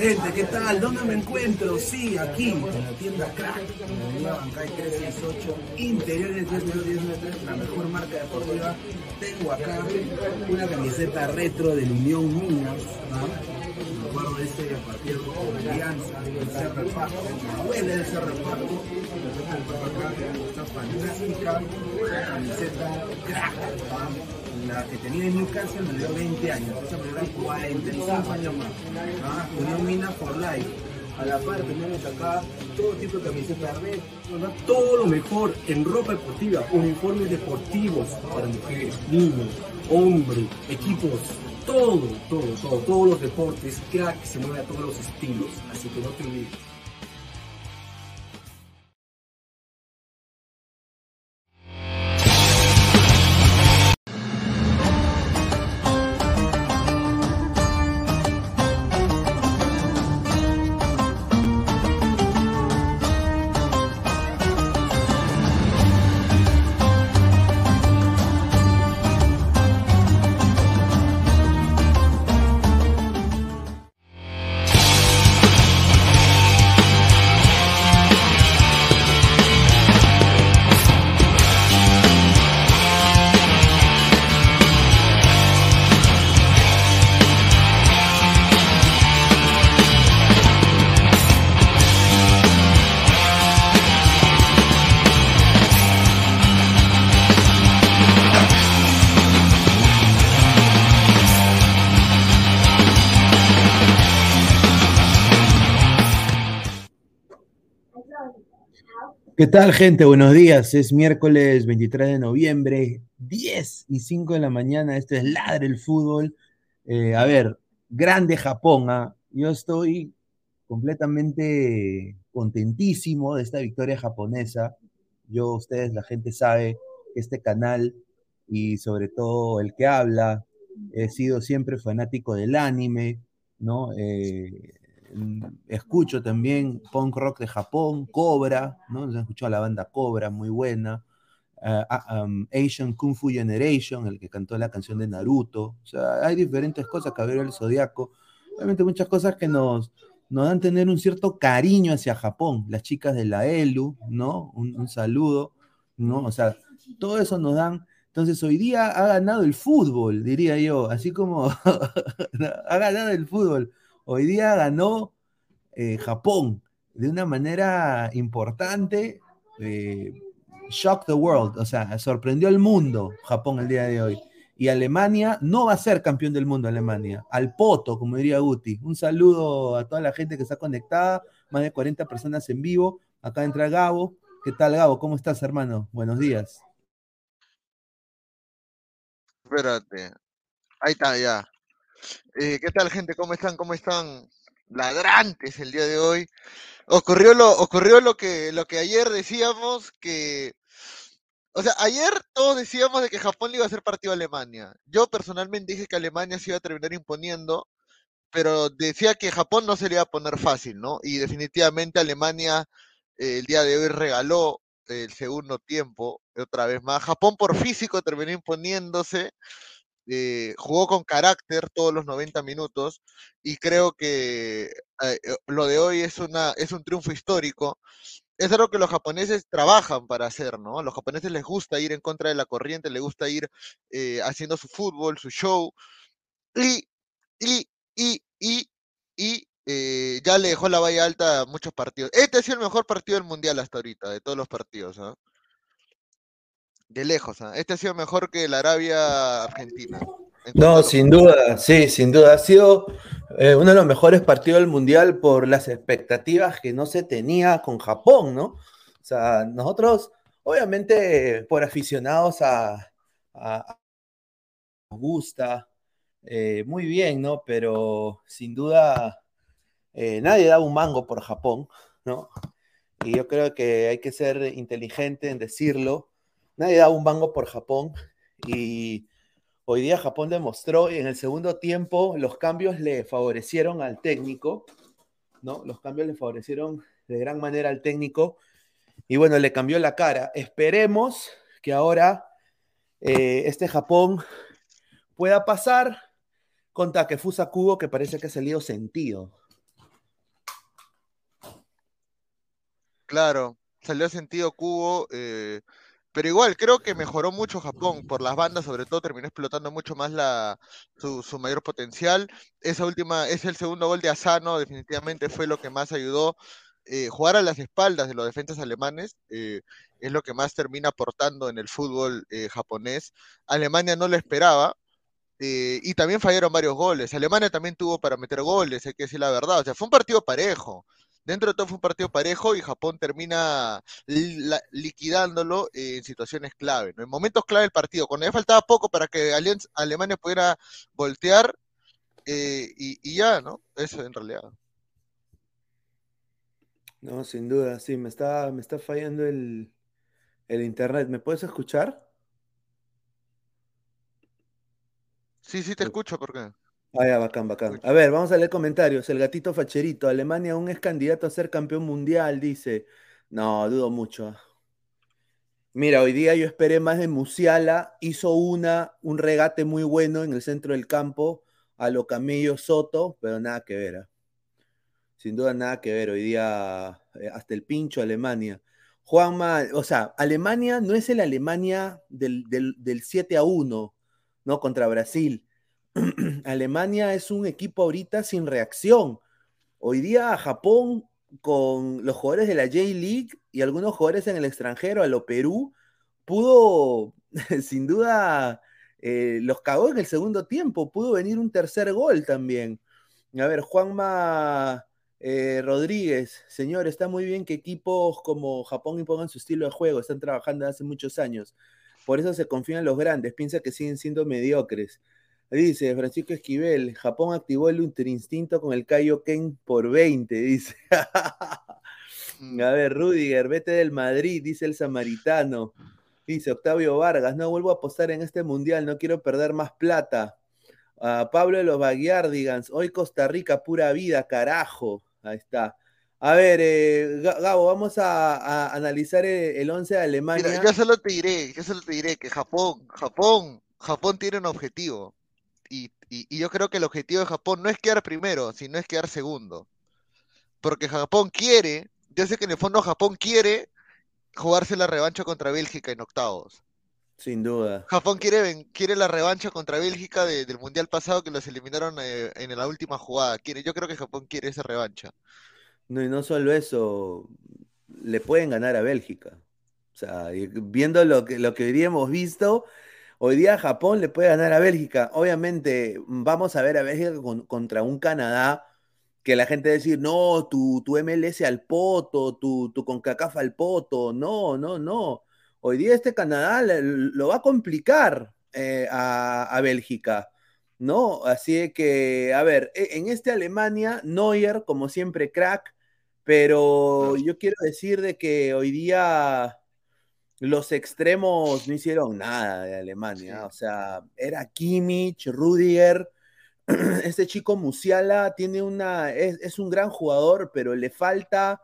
Gente, ¿qué tal? ¿Dónde me encuentro? Sí, aquí, en la tienda Crack, en la Bancay 368, interiores 393, la mejor marca deportiva. Tengo acá una camiseta retro del Unión Minas, ¿no? Me acuerdo de ese partido con Alianza, el Cerro Paco, me duele el Cerro Paco. Me tengo acá esta fantástica camiseta Crack, ¿no? La que tenía en Newcastle me dio 20 años, esa me dio 45 años más. ¿ah? Unión Mina for Life. A la par tenemos acá todo tipo de camisetas red, todo lo mejor en ropa deportiva, uniformes deportivos para mujeres, niños, hombres, equipos, todo, todo, todo, todos los deportes, crack se mueve a todos los estilos, así que no te olvides. ¿Qué tal, gente? Buenos días. Es miércoles 23 de noviembre, 10 y 5 de la mañana. Esto es Ladre el Fútbol. Eh, a ver, grande Japón. ¿ah? Yo estoy completamente contentísimo de esta victoria japonesa. Yo, ustedes, la gente sabe que este canal y sobre todo el que habla, he sido siempre fanático del anime, ¿no? Eh, escucho también punk rock de Japón, Cobra, ¿no? Han escuchado la banda Cobra, muy buena. Uh, um, Asian Kung Fu Generation, el que cantó la canción de Naruto. O sea, hay diferentes cosas, Caballero el Zodiaco. Obviamente muchas cosas que nos, nos dan tener un cierto cariño hacia Japón. Las chicas de la ELU, ¿no? Un, un saludo, ¿no? O sea, todo eso nos dan entonces hoy día ha ganado el fútbol, diría yo, así como ha ganado el fútbol. Hoy día ganó eh, Japón de una manera importante. Eh, shock the world, o sea, sorprendió al mundo Japón el día de hoy. Y Alemania no va a ser campeón del mundo, Alemania. Al poto, como diría Guti. Un saludo a toda la gente que está conectada, más de 40 personas en vivo. Acá entra Gabo. ¿Qué tal, Gabo? ¿Cómo estás, hermano? Buenos días. Espérate. Ahí está, ya. Eh, ¿Qué tal, gente? ¿Cómo están? ¿Cómo están? Ladrantes el día de hoy. Ocurrió lo, ocurrió lo que, lo que ayer decíamos que. O sea, ayer todos decíamos de que Japón le iba a hacer partido a Alemania. Yo personalmente dije que Alemania se iba a terminar imponiendo, pero decía que Japón no se le iba a poner fácil, ¿no? Y definitivamente Alemania eh, el día de hoy regaló el segundo tiempo, otra vez más. Japón por físico terminó imponiéndose eh, jugó con carácter todos los 90 minutos y creo que eh, eh, lo de hoy es, una, es un triunfo histórico. Es algo que los japoneses trabajan para hacer, ¿no? A los japoneses les gusta ir en contra de la corriente, les gusta ir haciendo su fútbol, su show. Y, y, y, y, y ya le dejó la valla alta a muchos partidos. Este ha sido el mejor partido del mundial hasta ahorita, de todos los partidos. ¿no? De lejos, ¿ah? este ha sido mejor que la Arabia-Argentina. No, sin duda, sí, sin duda. Ha sido eh, uno de los mejores partidos del Mundial por las expectativas que no se tenía con Japón, ¿no? O sea, nosotros, obviamente, por aficionados a, gusta, eh, muy bien, ¿no? Pero sin duda eh, nadie da un mango por Japón, ¿no? Y yo creo que hay que ser inteligente en decirlo. Nadie da un mango por Japón y hoy día Japón demostró y en el segundo tiempo los cambios le favorecieron al técnico, ¿no? Los cambios le favorecieron de gran manera al técnico y bueno, le cambió la cara. Esperemos que ahora eh, este Japón pueda pasar con Takefusa Kubo, que parece que ha salido sentido. Claro, salió sentido Kubo, eh, pero igual creo que mejoró mucho Japón por las bandas, sobre todo terminó explotando mucho más la, su, su mayor potencial. Esa última, es el segundo gol de Asano, definitivamente fue lo que más ayudó. Eh, jugar a las espaldas de los defensas alemanes eh, es lo que más termina aportando en el fútbol eh, japonés. Alemania no lo esperaba eh, y también fallaron varios goles. Alemania también tuvo para meter goles, hay que decir la verdad. O sea, fue un partido parejo. Dentro de todo fue un partido parejo y Japón termina liquidándolo en situaciones clave, ¿no? En momentos clave del partido, cuando ya faltaba poco para que Alemania pudiera voltear eh, y, y ya, ¿no? Eso en realidad. No, sin duda, sí, me está, me está fallando el, el internet. ¿Me puedes escuchar? Sí, sí te escucho, ¿por qué? Ah, ya, bacán, bacán. A ver, vamos a leer comentarios. El gatito facherito, Alemania aún es candidato a ser campeón mundial, dice. No, dudo mucho. ah. Mira, hoy día yo esperé más de Musiala, hizo una, un regate muy bueno en el centro del campo a lo Camello Soto, pero nada que ver. ah. Sin duda nada que ver. Hoy día eh, hasta el pincho Alemania. Juanma, o sea, Alemania no es el Alemania del, del, del 7 a 1, ¿no? Contra Brasil. Alemania es un equipo ahorita sin reacción. Hoy día Japón con los jugadores de la J-League y algunos jugadores en el extranjero, a lo Perú, pudo, sin duda, eh, los cagó en el segundo tiempo, pudo venir un tercer gol también. A ver, Juanma eh, Rodríguez, señor, está muy bien que equipos como Japón impongan su estilo de juego, están trabajando hace muchos años. Por eso se confían los grandes, piensa que siguen siendo mediocres. Dice Francisco Esquivel, Japón activó el instinto con el Kaioken por 20, dice. A ver, Rudiger, vete del Madrid, dice el samaritano. Dice Octavio Vargas, no vuelvo a apostar en este mundial, no quiero perder más plata. A Pablo de los Baguiardigans, hoy Costa Rica, pura vida, carajo. Ahí está. A ver, eh, Gabo, vamos a, a analizar el, el 11 de Alemania. Mira, yo solo te diré, yo solo te diré que Japón, Japón, Japón tiene un objetivo. Y, y, y, yo creo que el objetivo de Japón no es quedar primero, sino es quedar segundo. Porque Japón quiere, yo sé que en el fondo Japón quiere jugarse la revancha contra Bélgica en octavos. Sin duda. Japón quiere, quiere la revancha contra Bélgica de, del Mundial pasado que los eliminaron eh, en la última jugada. Quiere, yo creo que Japón quiere esa revancha. No, y no solo eso, le pueden ganar a Bélgica. O sea, viendo lo que, lo que hemos visto, hoy día Japón le puede ganar a Bélgica. Obviamente, vamos a ver a Bélgica con, contra un Canadá que la gente va a decir, no, tu, tu MLS al poto, tu, tu CONCACAF al poto. No, no, no. Hoy día este Canadá lo va a complicar eh, a, a Bélgica. ¿no? Así que, a ver, e, en este Alemania, Neuer, como siempre, crack, pero yo quiero decir de que hoy día los extremos no hicieron nada de Alemania, o sea, era Kimmich, Rudiger, este chico Musiala tiene una, es, es, un gran jugador, pero le falta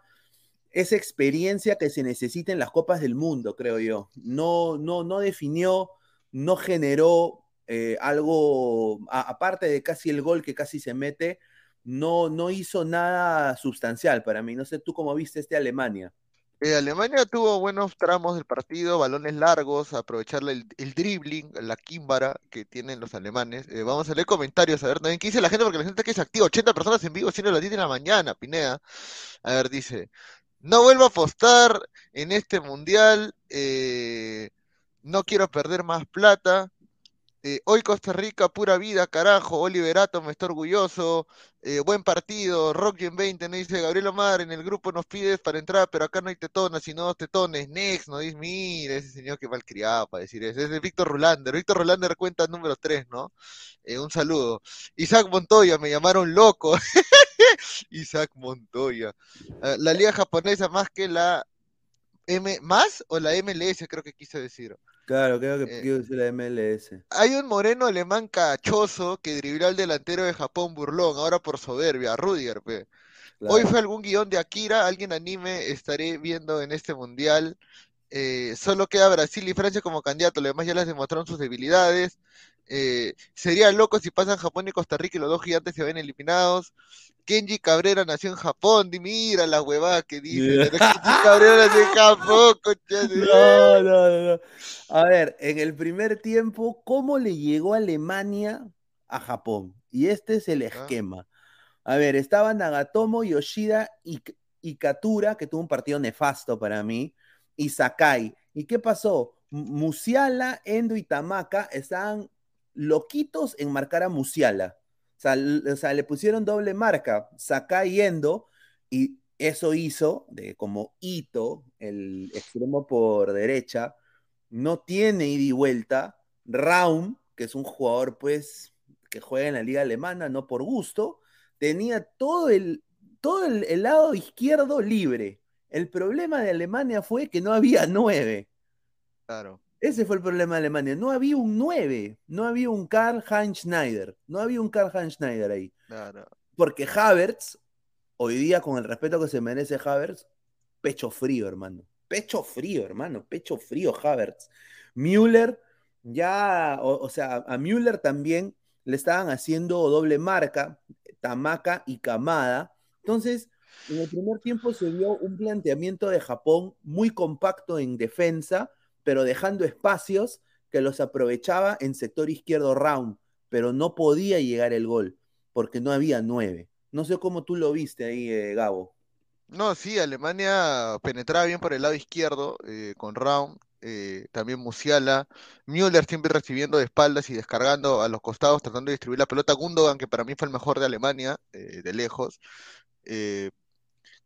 esa experiencia que se necesita en las copas del mundo, creo yo. No, no, no definió, no generó eh, algo, a, aparte de casi el gol que casi se mete, no, no hizo nada sustancial para mí. No sé tú cómo viste este Alemania. Eh, Alemania tuvo buenos tramos del partido, balones largos, aprovecharle el, el dribbling, la químbara que tienen los alemanes. Eh, vamos a leer comentarios, a ver también qué dice la gente, porque la gente que es activa, 80 personas en vivo, siendo las 10 de la mañana, Pinea. A ver, dice, no vuelvo a apostar en este mundial, eh, no quiero perder más plata. Eh, hoy Costa Rica, pura vida, carajo. Oliverato, me está orgulloso. Eh, buen partido. Rocky en 20, nos dice Gabriel Omar. En el grupo nos pides para entrar, pero acá no hay tetonas, sino tetones. Next, nos dice, mira, ese señor que criado para decir eso. Es Víctor Rolander. Víctor Rolander cuenta número 3, ¿no? Eh, un saludo. Isaac Montoya, me llamaron loco. Isaac Montoya. Ah, la liga japonesa más que la M más o la MLS, creo que quise decir. Claro, creo que eh, decir la MLS. Hay un moreno alemán cachoso que dribló al delantero de Japón burlón, ahora por soberbia, Rudiger, Hoy fue algún guion de Akira, alguien anime, estaré viendo en este mundial. Eh, solo queda Brasil y Francia como candidato, lo demás ya les demostraron sus debilidades. Eh, sería loco si pasan Japón y Costa Rica y los dos gigantes se ven eliminados. Kenji Cabrera nació en Japón, mira la huevada que dice. Kenji Cabrera nació en Japón, No, no, no. A ver, en el primer tiempo, ¿cómo le llegó Alemania a Japón? Y este es el esquema. A ver, estaban Nagatomo, Yoshida y, y Katura, que tuvo un partido nefasto para mí, y Sakai. ¿Y qué pasó? Musiala, Endo y Tamaka estaban loquitos en marcar a Musiala. O sea, le pusieron doble marca, Sakai yendo, y eso hizo de como Ito, el extremo por derecha, no tiene ida y vuelta. Raum, que es un jugador, pues, que juega en la liga alemana, no por gusto, tenía todo el, todo el lado izquierdo libre. El problema de Alemania fue que no había nueve. Claro. Ese fue el problema de Alemania. No había un 9, no había un Karl-Heinz Schneider, no había un Karl-Heinz Schneider ahí. Porque Havertz, hoy día, con el respeto que se merece Havertz, pecho frío, hermano. Pecho frío, hermano, pecho frío, Havertz. Müller, ya, o, sea, a Müller también le estaban haciendo doble marca, Tamaka y Kamada. Entonces, en el primer tiempo se vio un planteamiento de Japón muy compacto en defensa pero dejando espacios que los aprovechaba en sector izquierdo round, pero no podía llegar el gol, porque no había nueve. No sé cómo tú lo viste ahí, eh, Gabo. No, sí, Alemania penetraba bien por el lado izquierdo eh, con Raum, eh, también Musiala, Müller siempre recibiendo de espaldas y descargando a los costados, tratando de distribuir la pelota. Gundogan, que para mí fue el mejor de Alemania, de lejos.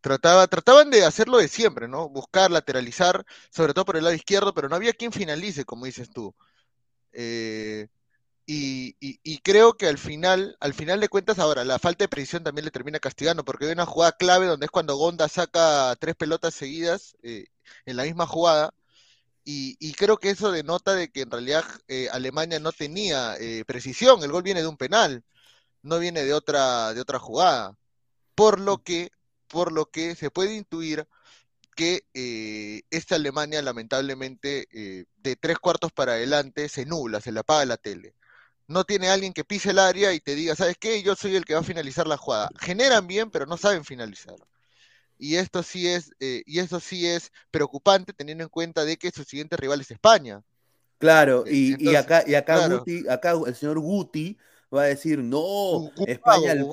Trataba, trataban de hacerlo de siempre, ¿no? Buscar, lateralizar, sobre todo por el lado izquierdo, pero no había quien finalice, como dices tú. Eh, y, creo que al final, al final de cuentas, ahora, la falta de precisión también le termina castigando, porque hay una jugada clave donde es cuando Gonda saca tres pelotas seguidas eh, en la misma jugada, y, creo que eso denota de que en realidad eh, Alemania no tenía precisión, el gol viene de un penal, no viene de otra, de otra jugada, por lo que por lo que se puede intuir que eh, esta Alemania lamentablemente eh, de tres cuartos para adelante se nubla, se le apaga la tele. No tiene alguien que pise el área y te diga, ¿sabes qué? Yo soy el que va a finalizar la jugada. Generan bien, pero no saben finalizar. Y esto sí es, eh, y esto sí es preocupante teniendo en cuenta de que su siguiente rival es España. Claro, y, acá, y acá, acá el señor Guti va a decir, no, España, el,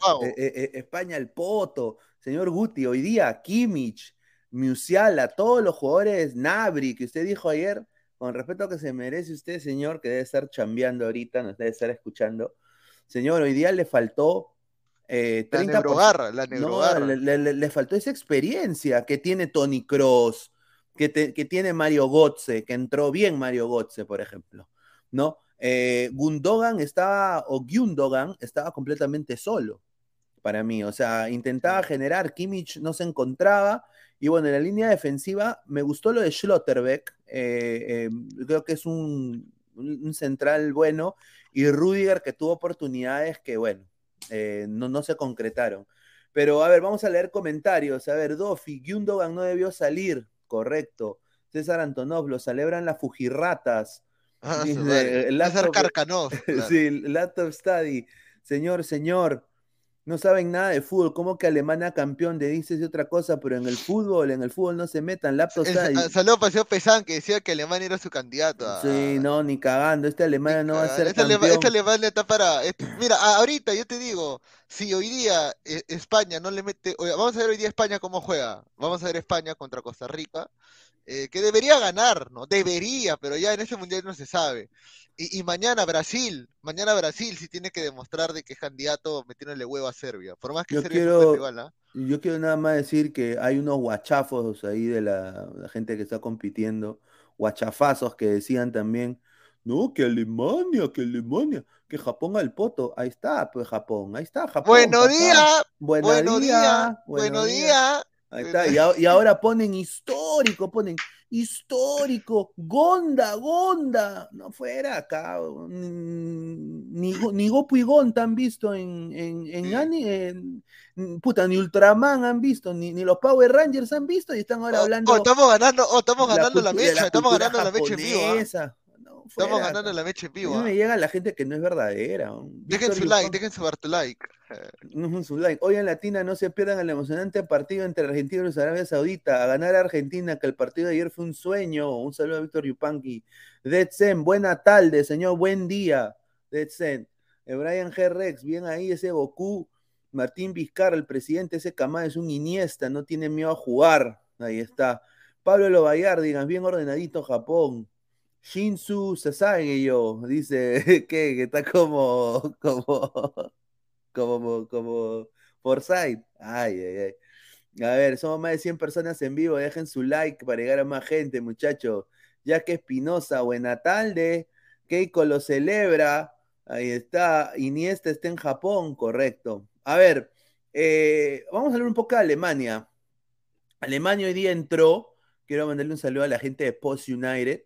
España el poto, Señor Guti, hoy día Kimmich, Musiala, todos los jugadores, Nabri, que usted dijo ayer, con respeto a que se merece usted, señor, que debe estar chambeando ahorita, nos debe estar escuchando. Señor, hoy día le faltó eh, 30 la la no, le, faltó esa experiencia que tiene Tony Cross, que, que, tiene Mario Gotze, que entró bien Mario Gotze, por ejemplo, ¿no? Eh, Gundogan estaba, o Gundogan estaba completamente solo para mí. O sea, intentaba generar, Kimmich no se encontraba. Y bueno, en la línea defensiva me gustó lo de Schlotterbeck. Eh, eh, creo que es un, central bueno. Y Rudiger que tuvo oportunidades que, bueno, eh, no, no, se concretaron. Pero a ver, vamos a leer comentarios. A ver, Dofi, Gundogan no debió salir. Correcto. César Antonov, lo celebran las Fujirratas. Ah, César Carcanov. sí, Laptop Study. Señor, señor, no saben nada de fútbol, ¿cómo que Alemania campeón de dices otra cosa, pero en el fútbol, en el fútbol no se metan, laptop Saludos para Pesán que decía que Alemania era su candidato. Sí, no, ni cagando, esta Alemania no va a ser esta campeón. esta Alemania está para... Mira, ahorita yo te digo, si hoy día eh, España no le mete... vamos a ver hoy día España cómo juega. Vamos a ver España contra Costa Rica. Eh, que debería ganar, ¿no? Debería, pero ya en ese mundial no se sabe. Y, y mañana Brasil, mañana Brasil sí tiene que demostrar de que es candidato metiéndole huevo a Serbia. Por más que Yo Serbia es un quiero- rival, ¿ah? Yo quiero nada más decir que hay unos guachafos ahí de la, la gente que está compitiendo, guachafazos que decían también, no, que Alemania, que Alemania, que Japón al poto. Ahí está, pues Japón, ahí está Japón. Buenos días, buenos día, días, buenos días. Ahí está, y, a- y ahora ponen histórico, ponen histórico, Gonda, Gonda, no fuera acá, ni, ni Goku y Gon han visto en, en, en, ani- en- puta, ni Ultraman han visto, ni, ni los Power Rangers han visto, y están ahora Oh, hablando oh, estamos ganando, oh, estamos ganando la de mecha, estamos ganando la mecha en vivo. ¿ah? No, Estamos fuera ganando la mecha en vivo. ¿ah? me llega la gente que no es verdadera. Dejen su like, dejen su like. Ujú, su like. Hoy en Latina no se pierdan el emocionante partido entre Argentina y Arabia Saudita. A ganar a Argentina, que el partido de ayer fue un sueño. Un saludo a Víctor Yupanqui. Dead Zen, buena tarde, señor. Buen día. Dead Zen. Eh, Brian G. Rex, bien ahí ese Goku. Martín Vizcarra, el presidente, ese Camá es un Iniesta, no tiene miedo a jugar. Ahí está. Pablo Lobayar, digan, bien ordenadito Japón. Shinsu Sasage yo, dice que, que está como, como, como, como Forsyth. Ay, ay, ay. A ver, somos más de 100 personas en vivo. Dejen su like para llegar a más gente, muchachos. Ya que Espinosa, buena tarde. Keiko lo celebra. Ahí está. Iniesta está en Japón, correcto. A ver, eh, vamos a hablar un poco de Alemania. Alemania hoy día entró. Quiero mandarle un saludo a la gente de Post United,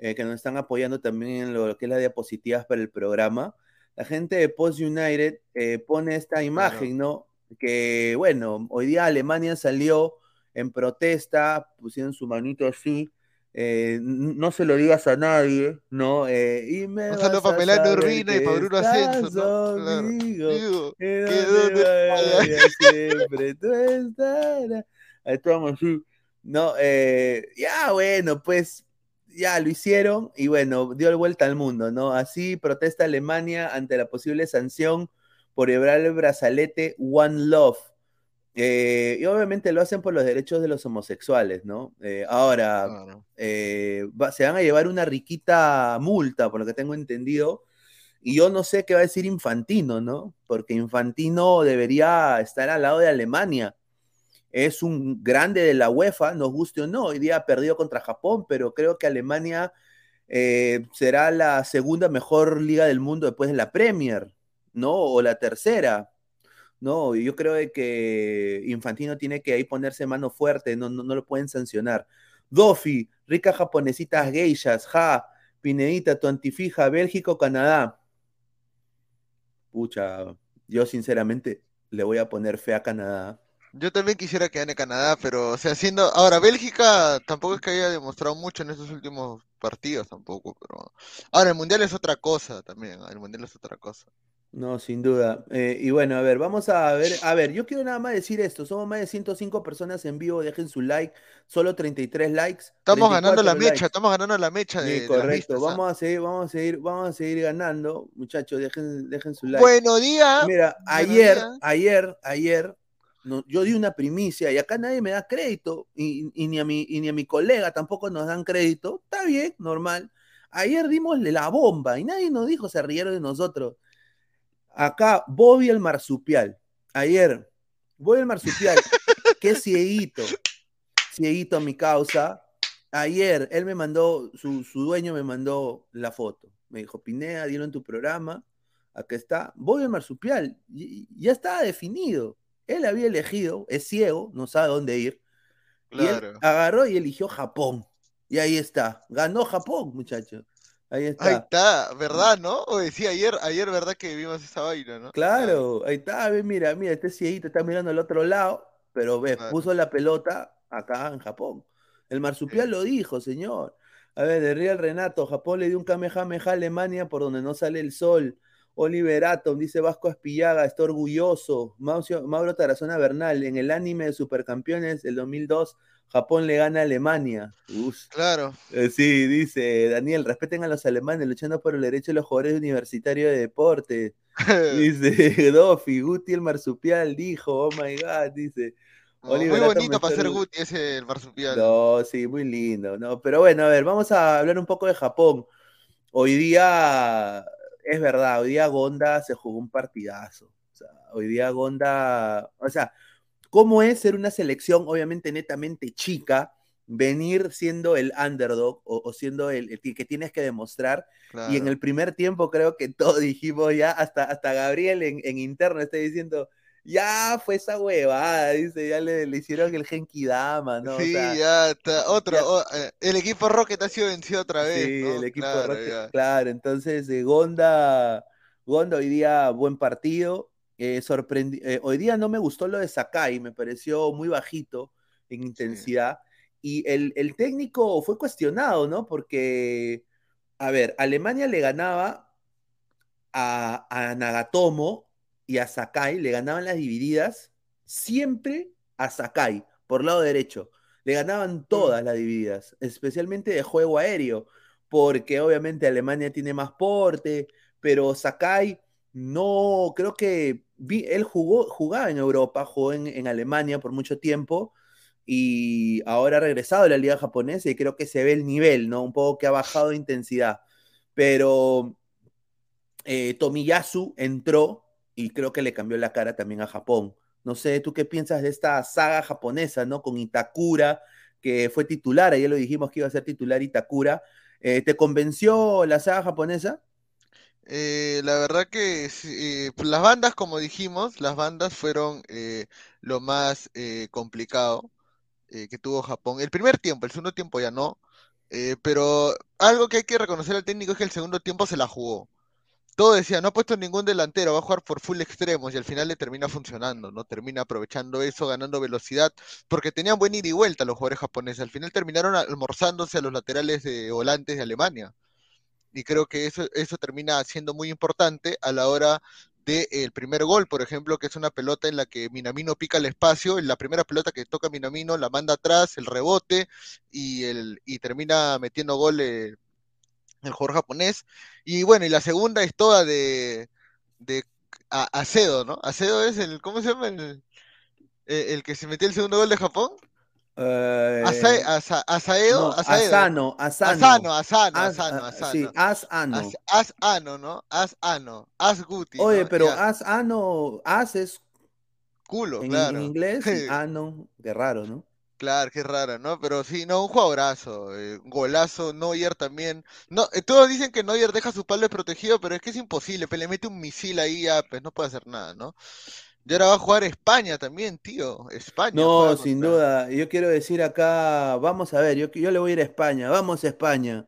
eh, que nos están apoyando también en lo que es las diapositivas para el programa. La gente de Post United eh, pone esta imagen, ¿no? Que, bueno, hoy día Alemania salió en protesta, pusieron su manito así. eh, no se lo digas a nadie, ¿no? Eh, y me Un saludo para Urbina y para Bruno Ascenso, ¿no? Claro. Que siempre tú estarás. Ahí estamos así. No, eh, ya bueno, pues ya lo hicieron y bueno, dio vuelta al mundo, ¿no? Así protesta Alemania ante la posible sanción por llevar el brazalete One Love. Eh, y obviamente lo hacen por los derechos de los homosexuales, ¿no? Eh, ahora, Claro. eh, va- se van a llevar una riquita multa, por lo que tengo entendido. Y yo no sé qué va a decir Infantino, ¿no? Porque Infantino debería estar al lado de Alemania. Es un grande de la UEFA, nos guste o no. Hoy día ha perdido contra Japón, pero creo que Alemania eh, será la segunda mejor liga del mundo después de la Premier, ¿no? O la tercera. No, yo creo que Infantino tiene que ahí ponerse mano fuerte, no, no, no lo pueden sancionar. Dofi, ricas japonesitas geishas, ja, Pinedita, tu antifija, Bélgica o Canadá. Pucha, yo sinceramente le voy a poner fe a Canadá. Yo también quisiera que gane Canadá, pero, o sea, siendo. Ahora, Bélgica tampoco es que haya demostrado mucho en estos últimos partidos, tampoco, pero. Ahora, el mundial es otra cosa también, el mundial es otra cosa. No, sin duda. Eh, y bueno, a ver, vamos a ver. A ver, yo quiero nada más decir esto. Somos más de 105 personas en vivo. Dejen su like. Solo 33 likes. Estamos ganando 34 la mecha, likes. estamos ganando la mecha de, Sí, correcto. ¿ah? Vamos a seguir, vamos a seguir, vamos a seguir ganando. Muchachos, dejen, dejen su like. Buenos días. Mira, buenos ayer, días. ayer, ayer, no, yo di una primicia y acá nadie me da crédito y, y ni a mi, y ni a mi colega tampoco nos dan crédito. Está bien, normal. Ayer dimos la bomba y nadie nos dijo, se rieron de nosotros. Acá, Bobby el marsupial. Ayer, Bobby el marsupial, qué cieguito, cieguito a mi causa. Ayer, él me mandó, su, su dueño me mandó la foto. Me dijo, Pineda, dieron en tu programa. Acá está. Bobby el marsupial. y ya estaba definido. Él había elegido, es ciego, no sabe dónde ir. Y él Claro. agarró y eligió Japón. Y ahí está. Ganó Japón, muchachos. Ahí está. Ahí está, ¿verdad, no? Oye, sí, ayer, ayer, ¿verdad que vimos esa vaina, no? Claro, ahí está, ve, mira, mira, este cieguito está mirando al otro lado, pero ves, Claro. puso la pelota acá en Japón. El marsupial Sí. lo dijo, señor. A ver, de Real Renato, Japón le dio un Kamehameha a Alemania por donde no sale el sol. Oliver Atom, dice Vasco Aspillaga, está orgulloso. Mauricio- Mauro Tarazona Bernal, en el anime de Supercampeones del 2002, Japón le gana a Alemania. Uf. Claro. Eh, Sí, dice Daniel, respeten a los alemanes luchando por el derecho de los jugadores universitarios de deporte. Dice Dofi, Guti el marsupial dijo, oh my god, dice. muy bonito para ser Guti ese el marsupial. No, sí, muy lindo, ¿no? Pero bueno, a ver, vamos a hablar un poco de Japón. Hoy día, es verdad, hoy día Gonda se jugó un partidazo. O sea, hoy día Gonda, o sea, ¿cómo es ser una selección obviamente netamente chica? venir siendo el underdog o, siendo el, que tienes que demostrar. Y en el primer tiempo creo que todos dijimos ya, hasta, hasta Gabriel en, en interno está diciendo, ya fue esa huevada, dice, ya le, hicieron el Genki Dama, ¿no? Sí, ya está, otro, eh, el equipo Rocket ha sido vencido otra vez. Sí, el equipo Rocket, claro, entonces eh, Gonda, Gonda hoy día buen partido, eh, eh, hoy día no me gustó lo de Sakai, me pareció muy bajito en intensidad, y el, el técnico fue cuestionado, ¿no? Porque, a ver, Alemania le ganaba a, a Nagatomo y a Sakai le ganaban las divididas siempre a Sakai, por lado derecho. Le ganaban mm. todas las divididas, especialmente de juego aéreo, porque obviamente Alemania tiene más porte, pero Sakai no, creo que él jugó, jugaba en Europa, jugó en, en, Alemania por mucho tiempo y ahora ha regresado a la liga japonesa y creo que se ve el nivel, ¿no? Un poco que ha bajado de intensidad. Pero eh, Tomiyasu entró y creo que le cambió la cara también a Japón. No sé, ¿tú qué piensas de esta saga japonesa, ¿no? Con Itakura, que fue titular, ayer lo dijimos que iba a ser titular Itakura. Eh, ¿Te convenció la saga japonesa? Eh, la verdad que eh, las bandas, como dijimos, las bandas fueron lo más complicado que tuvo Japón. El primer tiempo, el segundo tiempo ya no, pero algo que hay que reconocer al técnico es que el segundo tiempo se la jugó todo decía, no ha puesto ningún delantero, va a jugar por full extremos y al final le termina funcionando, ¿no? Termina aprovechando eso, ganando velocidad, porque tenían buen ida y vuelta los jugadores japoneses. Al final terminaron almorzándose a los laterales de volantes de Alemania. Y creo que eso, eso termina siendo muy importante a la hora del primer gol, por ejemplo, que es una pelota en la que Minamino pica el espacio, en la primera pelota que toca Minamino la manda atrás, el rebote y, el, y termina metiendo gol el jugador japonés. Y bueno, y la segunda es toda de, de Acedo, ¿no? Acedo es el, ¿cómo se llama? El, el que se metió el segundo gol de Japón. Eh, Asa, Asaedo, Asano, Asano, Asano, Asano, Asano, Asano. Sí, Asano. Asano, ¿no? Asano, Asguti. Oye, pero Asano, As es culo, en, claro. En inglés, Ano, qué raro, ¿no? Claro, qué raro, ¿no? Pero sí, no, un jugadorazo, eh, golazo, Neuer también. No, eh, todos dicen que Neuer deja su palo protegido, pero es que es imposible, pues le mete un misil ahí, pues no puede hacer nada, ¿no? Y ahora va a jugar España también, tío, España. No, sin duda, yo quiero decir acá, vamos a ver, yo, yo le voy a ir a España, vamos a España,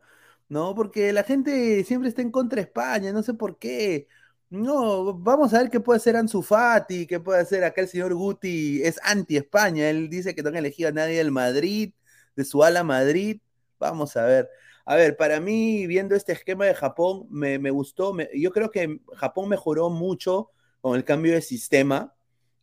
¿no? Porque la gente siempre está en contra de España, no sé por qué. No, vamos a ver qué puede hacer Ansu Fati, qué puede hacer acá el señor Guti, es anti-España, él dice que no han elegido a nadie del Madrid, de su ala Madrid, vamos a ver. A ver, para mí, viendo este esquema de Japón, me, gustó, yo creo que Japón mejoró mucho con el cambio de sistema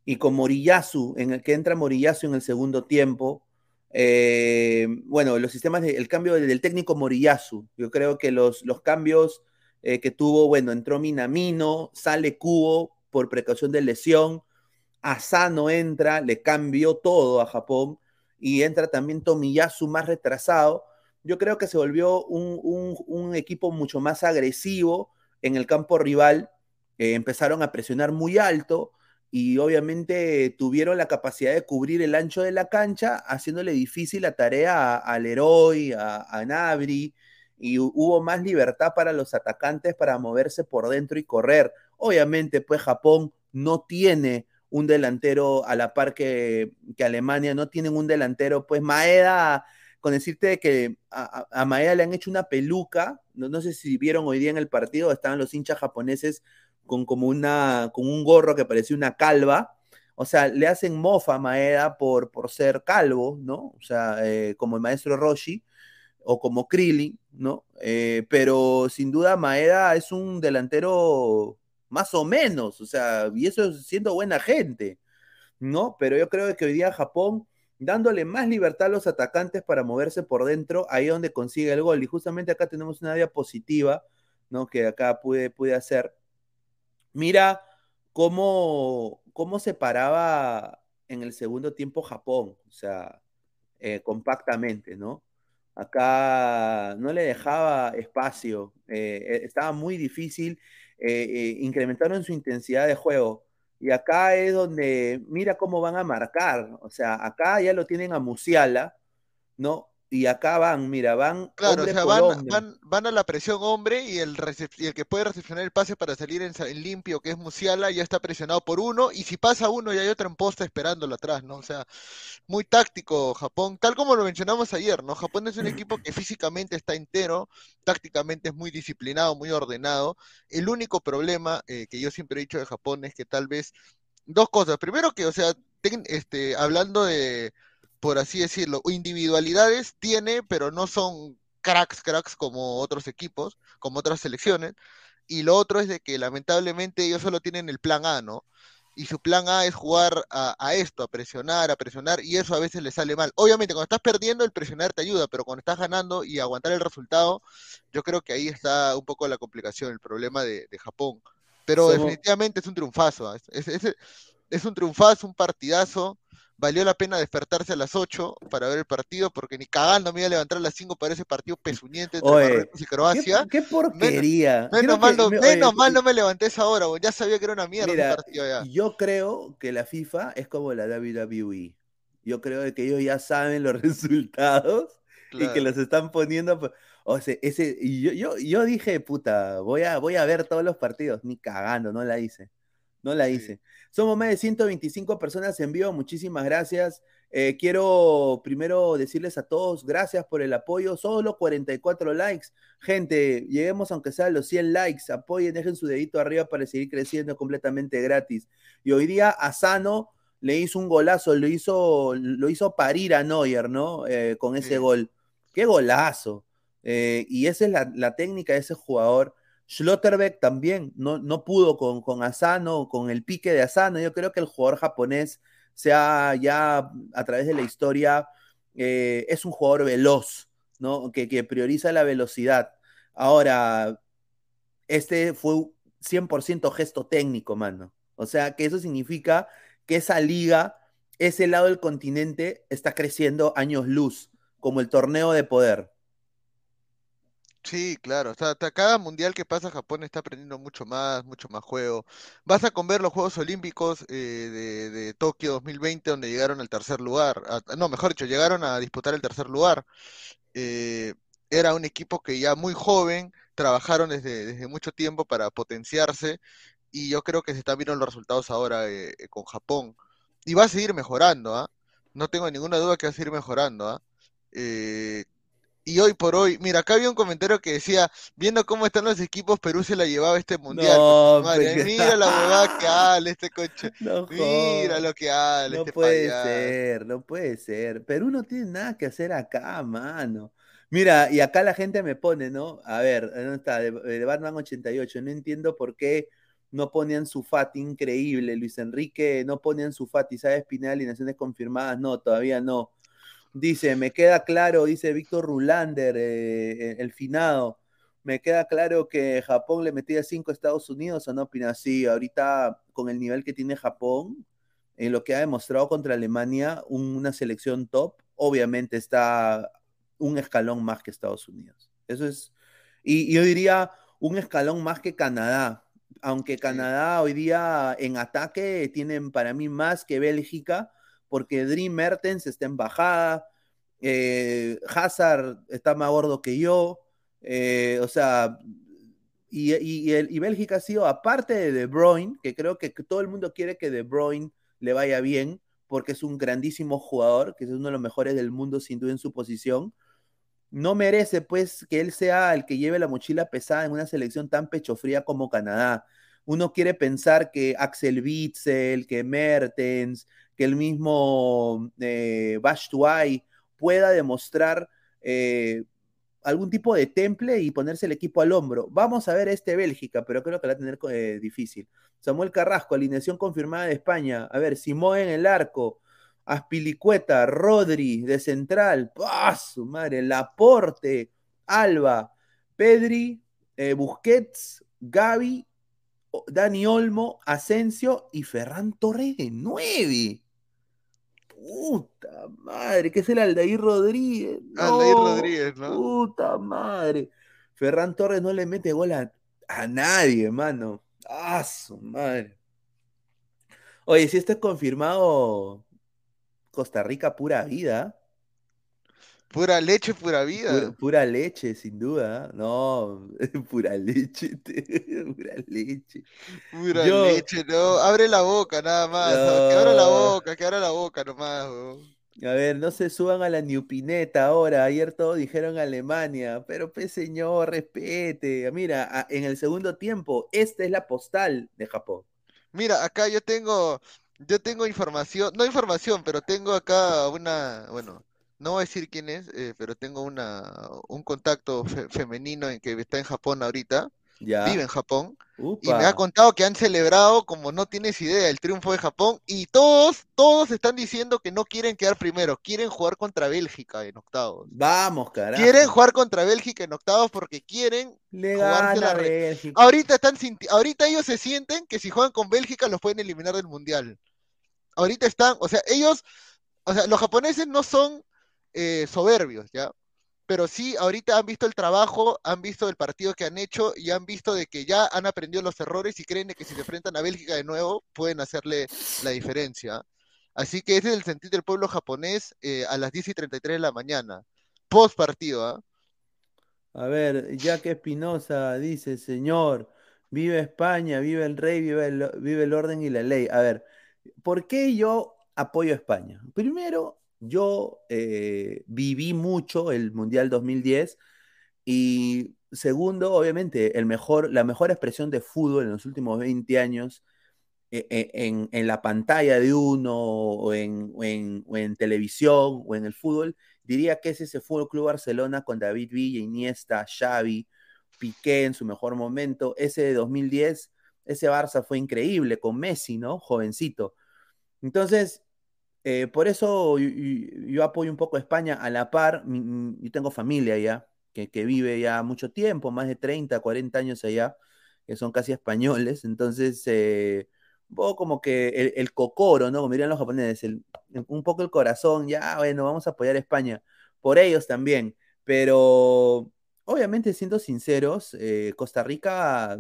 y con Moriyasu, en el que entra Moriyasu en el segundo tiempo, eh, bueno, los sistemas, el cambio del técnico Moriyasu, yo creo que los, los cambios eh, que tuvo, bueno, entró Minamino, sale Cubo por precaución de lesión, Asano entra, le cambió todo a Japón y entra también Tomiyasu más retrasado. Yo creo que se volvió un, equipo mucho más agresivo en el campo rival. Eh, empezaron a presionar muy alto y obviamente tuvieron la capacidad de cubrir el ancho de la cancha, haciéndole difícil la tarea al Heroi, a, a Nabri, y hubo más libertad para los atacantes para moverse por dentro y correr. Obviamente, pues Japón no tiene un delantero a la par que, Alemania, no tienen un delantero, pues Maeda, con decirte que a, Maeda le han hecho una peluca, no, no, sé si vieron hoy día en el partido, estaban los hinchas japoneses con como una, con un gorro que parecía una calva, o sea, le hacen mofa a Maeda por, por ser calvo, ¿no? O sea, eh, como el maestro Roshi, o como Krillin, ¿no? Eh, pero sin duda Maeda es un delantero más o menos, o sea, y eso siendo buena gente, ¿no? Pero yo creo que hoy día Japón, dándole más libertad a los atacantes para moverse por dentro, ahí es donde consigue el gol. Y justamente acá tenemos una diapositiva, ¿no? Que acá pude, pude hacer. Mira cómo, cómo se paraba en el segundo tiempo Japón, o sea, eh, compactamente, ¿no? Acá no le dejaba espacio, eh, eh, estaba muy difícil, incrementaron su intensidad de juego. Y acá es donde, mira cómo van a marcar, o sea, acá ya lo tienen a Musiala, ¿no? Y acá van, mira, van. Claro, o sea, van, van, a la presión hombre y el, el que puede recepcionar el pase para salir en, limpio, que es Musiala, ya está presionado por uno, y si pasa uno, ya hay otro en posta esperándolo atrás, ¿no? O sea, muy táctico Japón, tal como lo mencionamos ayer, ¿no? Japón es un equipo que físicamente está entero, tácticamente es muy disciplinado, muy ordenado. El único problema eh, que yo siempre he dicho de Japón es que tal vez. Dos cosas. Primero que, o sea, este, hablando de por así decirlo, individualidades tiene, pero no son cracks, cracks como otros equipos, como otras selecciones. Y lo otro es de que lamentablemente ellos solo tienen el plan A, ¿no? Y su plan A es jugar a, esto, a presionar, a presionar, y eso a veces le sale mal. Obviamente, cuando estás perdiendo, el presionar te ayuda, pero cuando estás ganando y aguantar el resultado, yo creo que ahí está un poco la complicación, el problema de, Japón. Pero definitivamente es un triunfazo, ¿ah? es, es un triunfazo, un partidazo valió la pena despertarse a las 8 para ver el partido, porque ni cagando me iba a levantar a las 5 para ese partido pesuñente entre Marruecos y Croacia. ¿Qué, porquería? Menos, mal, no, menos mal no me levanté esa hora, ya sabía que era una mierda el partido ya. Yo creo que la FIFA es como la WWE. Yo creo que ellos ya saben los resultados y que los están poniendo. O sea, ese, y yo, yo, yo dije, puta, voy a, voy a ver todos los partidos. Ni cagando, no la hice. No la hice. Somos más de 125 personas en vivo, muchísimas gracias. Eh, quiero primero decirles a todos, gracias por el apoyo, solo 44 likes. Gente, lleguemos aunque sea a los 100 likes, apoyen, dejen su dedito arriba para seguir creciendo completamente gratis. Y hoy día a Sano le hizo un golazo, lo hizo, lo hizo parir a Neuer, ¿no? Eh, con ese gol. ¡Qué golazo! Eh, y esa es la, la técnica de ese jugador Schlotterbeck también no, no pudo con, con Asano, con el pique de Asano. Yo creo que el jugador japonés sea ya a través de la historia, eh, es un jugador veloz, ¿no? Que, que, prioriza la velocidad. Ahora, este fue 100% gesto técnico, mano. O sea, que eso significa que esa liga, ese lado del continente, está creciendo años luz, como el torneo de poder. Sí, claro, o sea, cada mundial que pasa Japón está aprendiendo mucho más, mucho más juego. Vas a ver los Juegos Olímpicos eh, de, de Tokio 2020 donde llegaron al tercer lugar, no, mejor dicho, llegaron a disputar el tercer lugar. Eh, era un equipo que ya muy joven, trabajaron desde, desde mucho tiempo para potenciarse y yo creo que se están viendo los resultados ahora eh, con Japón. Y va a seguir mejorando, ¿ah? No tengo ninguna duda que va a seguir mejorando, ¿ah? Y hoy por hoy, mira, acá había un comentario que decía, viendo cómo están los equipos, Perú se la llevaba este mundial. No, mira la huevada que habla este coche. mira lo que habla no este puede ser, no puede ser. Perú no tiene nada que hacer acá, mano. Mira, y acá la gente me pone, ¿no? A ver, ¿dónde está? De, Batman 88, no entiendo por qué no ponían su FAT increíble, Luis Enrique, no ponían su FAT y sabe Pineda alineaciones confirmadas, no, todavía no. Dice, me queda claro, dice Víctor Rulander, eh, el finado, me queda claro que Japón le metía cinco a Estados Unidos, ¿o no opina? Sí, ahorita con el nivel que tiene Japón, en lo que ha demostrado contra Alemania, una selección top, obviamente está un escalón más que Estados Unidos. Eso es, y, yo diría un escalón más que Canadá, aunque Canadá hoy día en ataque tienen para mí más que Bélgica, porque Dream Mertens está en bajada, eh, Hazard está más gordo que yo, eh, o sea, y, el, y, Bélgica ha sido, aparte de De Bruyne, que creo que todo el mundo quiere que De Bruyne le vaya bien, porque es un grandísimo jugador, que es uno de los mejores del mundo sin duda en su posición, no merece pues que él sea el que lleve la mochila pesada en una selección tan pechofría como Canadá. Uno quiere pensar que Axel Witzel, que Mertens, que el mismo eh, Bashtuay pueda demostrar eh, algún tipo de temple y ponerse el equipo al hombro. Vamos a ver este Bélgica, pero creo que la va a tener eh, difícil. Samuel Carrasco, alineación confirmada de España. A ver, Simón en el arco, Aspilicueta, Rodri de central, ¡Pah, su madre! Laporte, Alba, Pedri, Busquets, Gaby, Dani Olmo, Asensio y Ferran Torres de 9. Puta madre, que es el Aldair Rodríguez. Aldair No, Rodríguez, ¿no? Puta madre. Ferran Torres no le mete gol a, a nadie, hermano. Ah, su madre. Oye, si esto es confirmado, Costa Rica pura vida. Pura leche, pura vida. Pura, pura leche, sin duda. No, pura leche, pura leche. Pura Yo- leche, no. Abre la boca, nada más. No. Que abra la boca, que abra la boca nomás. A ver, no se suban a la Newpineta ahora. Ayer todos dijeron Alemania, pero pues señor, respete. Mira, a- en el segundo tiempo, esta es la postal de Japón. Mira, acá yo tengo, yo tengo información, no información, pero tengo acá una, bueno, no voy a decir quién es, eh, pero tengo una, un contacto fe- femenino en que está en Japón ahorita, Ya. vive en Japón, y me ha contado que han celebrado, como no tienes idea, el triunfo de Japón, y todos, todos están diciendo que no quieren quedar primero, quieren jugar contra Bélgica en octavos. Vamos, carajo. Quieren jugar contra Bélgica en octavos porque quieren Le jugarse la Bélgica. Ahorita están ahorita ellos se sienten que si juegan con Bélgica los pueden eliminar del mundial. Ahorita están, o sea, ellos, o sea, los japoneses no son eh, soberbios, ¿ya? Pero sí, ahorita han visto el trabajo, han visto el partido que han hecho y han visto de que ya han aprendido los errores y creen que si se enfrentan a Bélgica de nuevo pueden hacerle la diferencia. Así que ese es el sentir del pueblo japonés eh, a las 10 y 33 de la mañana, post partido, ¿ah? A ver, Jack Espinosa dice, señor, vive España, vive el rey, vive el, vive el orden y la ley. A ver, ¿por qué yo apoyo a España? Primero, yo eh, viví mucho el Mundial 2010 y segundo, obviamente, el mejor, la mejor expresión de fútbol en los últimos 20 años eh, eh, en, la pantalla de uno o en, o en- o en televisión o en el fútbol, diría que es ese Fútbol Club Barcelona con David Villa, Iniesta, Xavi, Piqué en su mejor momento. Ese de 2010, ese Barça fue increíble con Messi, ¿no? Jovencito. Entonces, eh, por eso yo, yo- yo apoyo un poco a España a la par. Yo tengo familia allá que, vive ya mucho tiempo, más de 30, 40 años allá, que son casi españoles. Entonces, eh, un poco como que el, el cocoro, ¿no? Como dirían los japoneses, un poco el corazón, ya, bueno, vamos a apoyar a España. Por ellos también. Pero, obviamente, siendo sinceros, eh, Costa Rica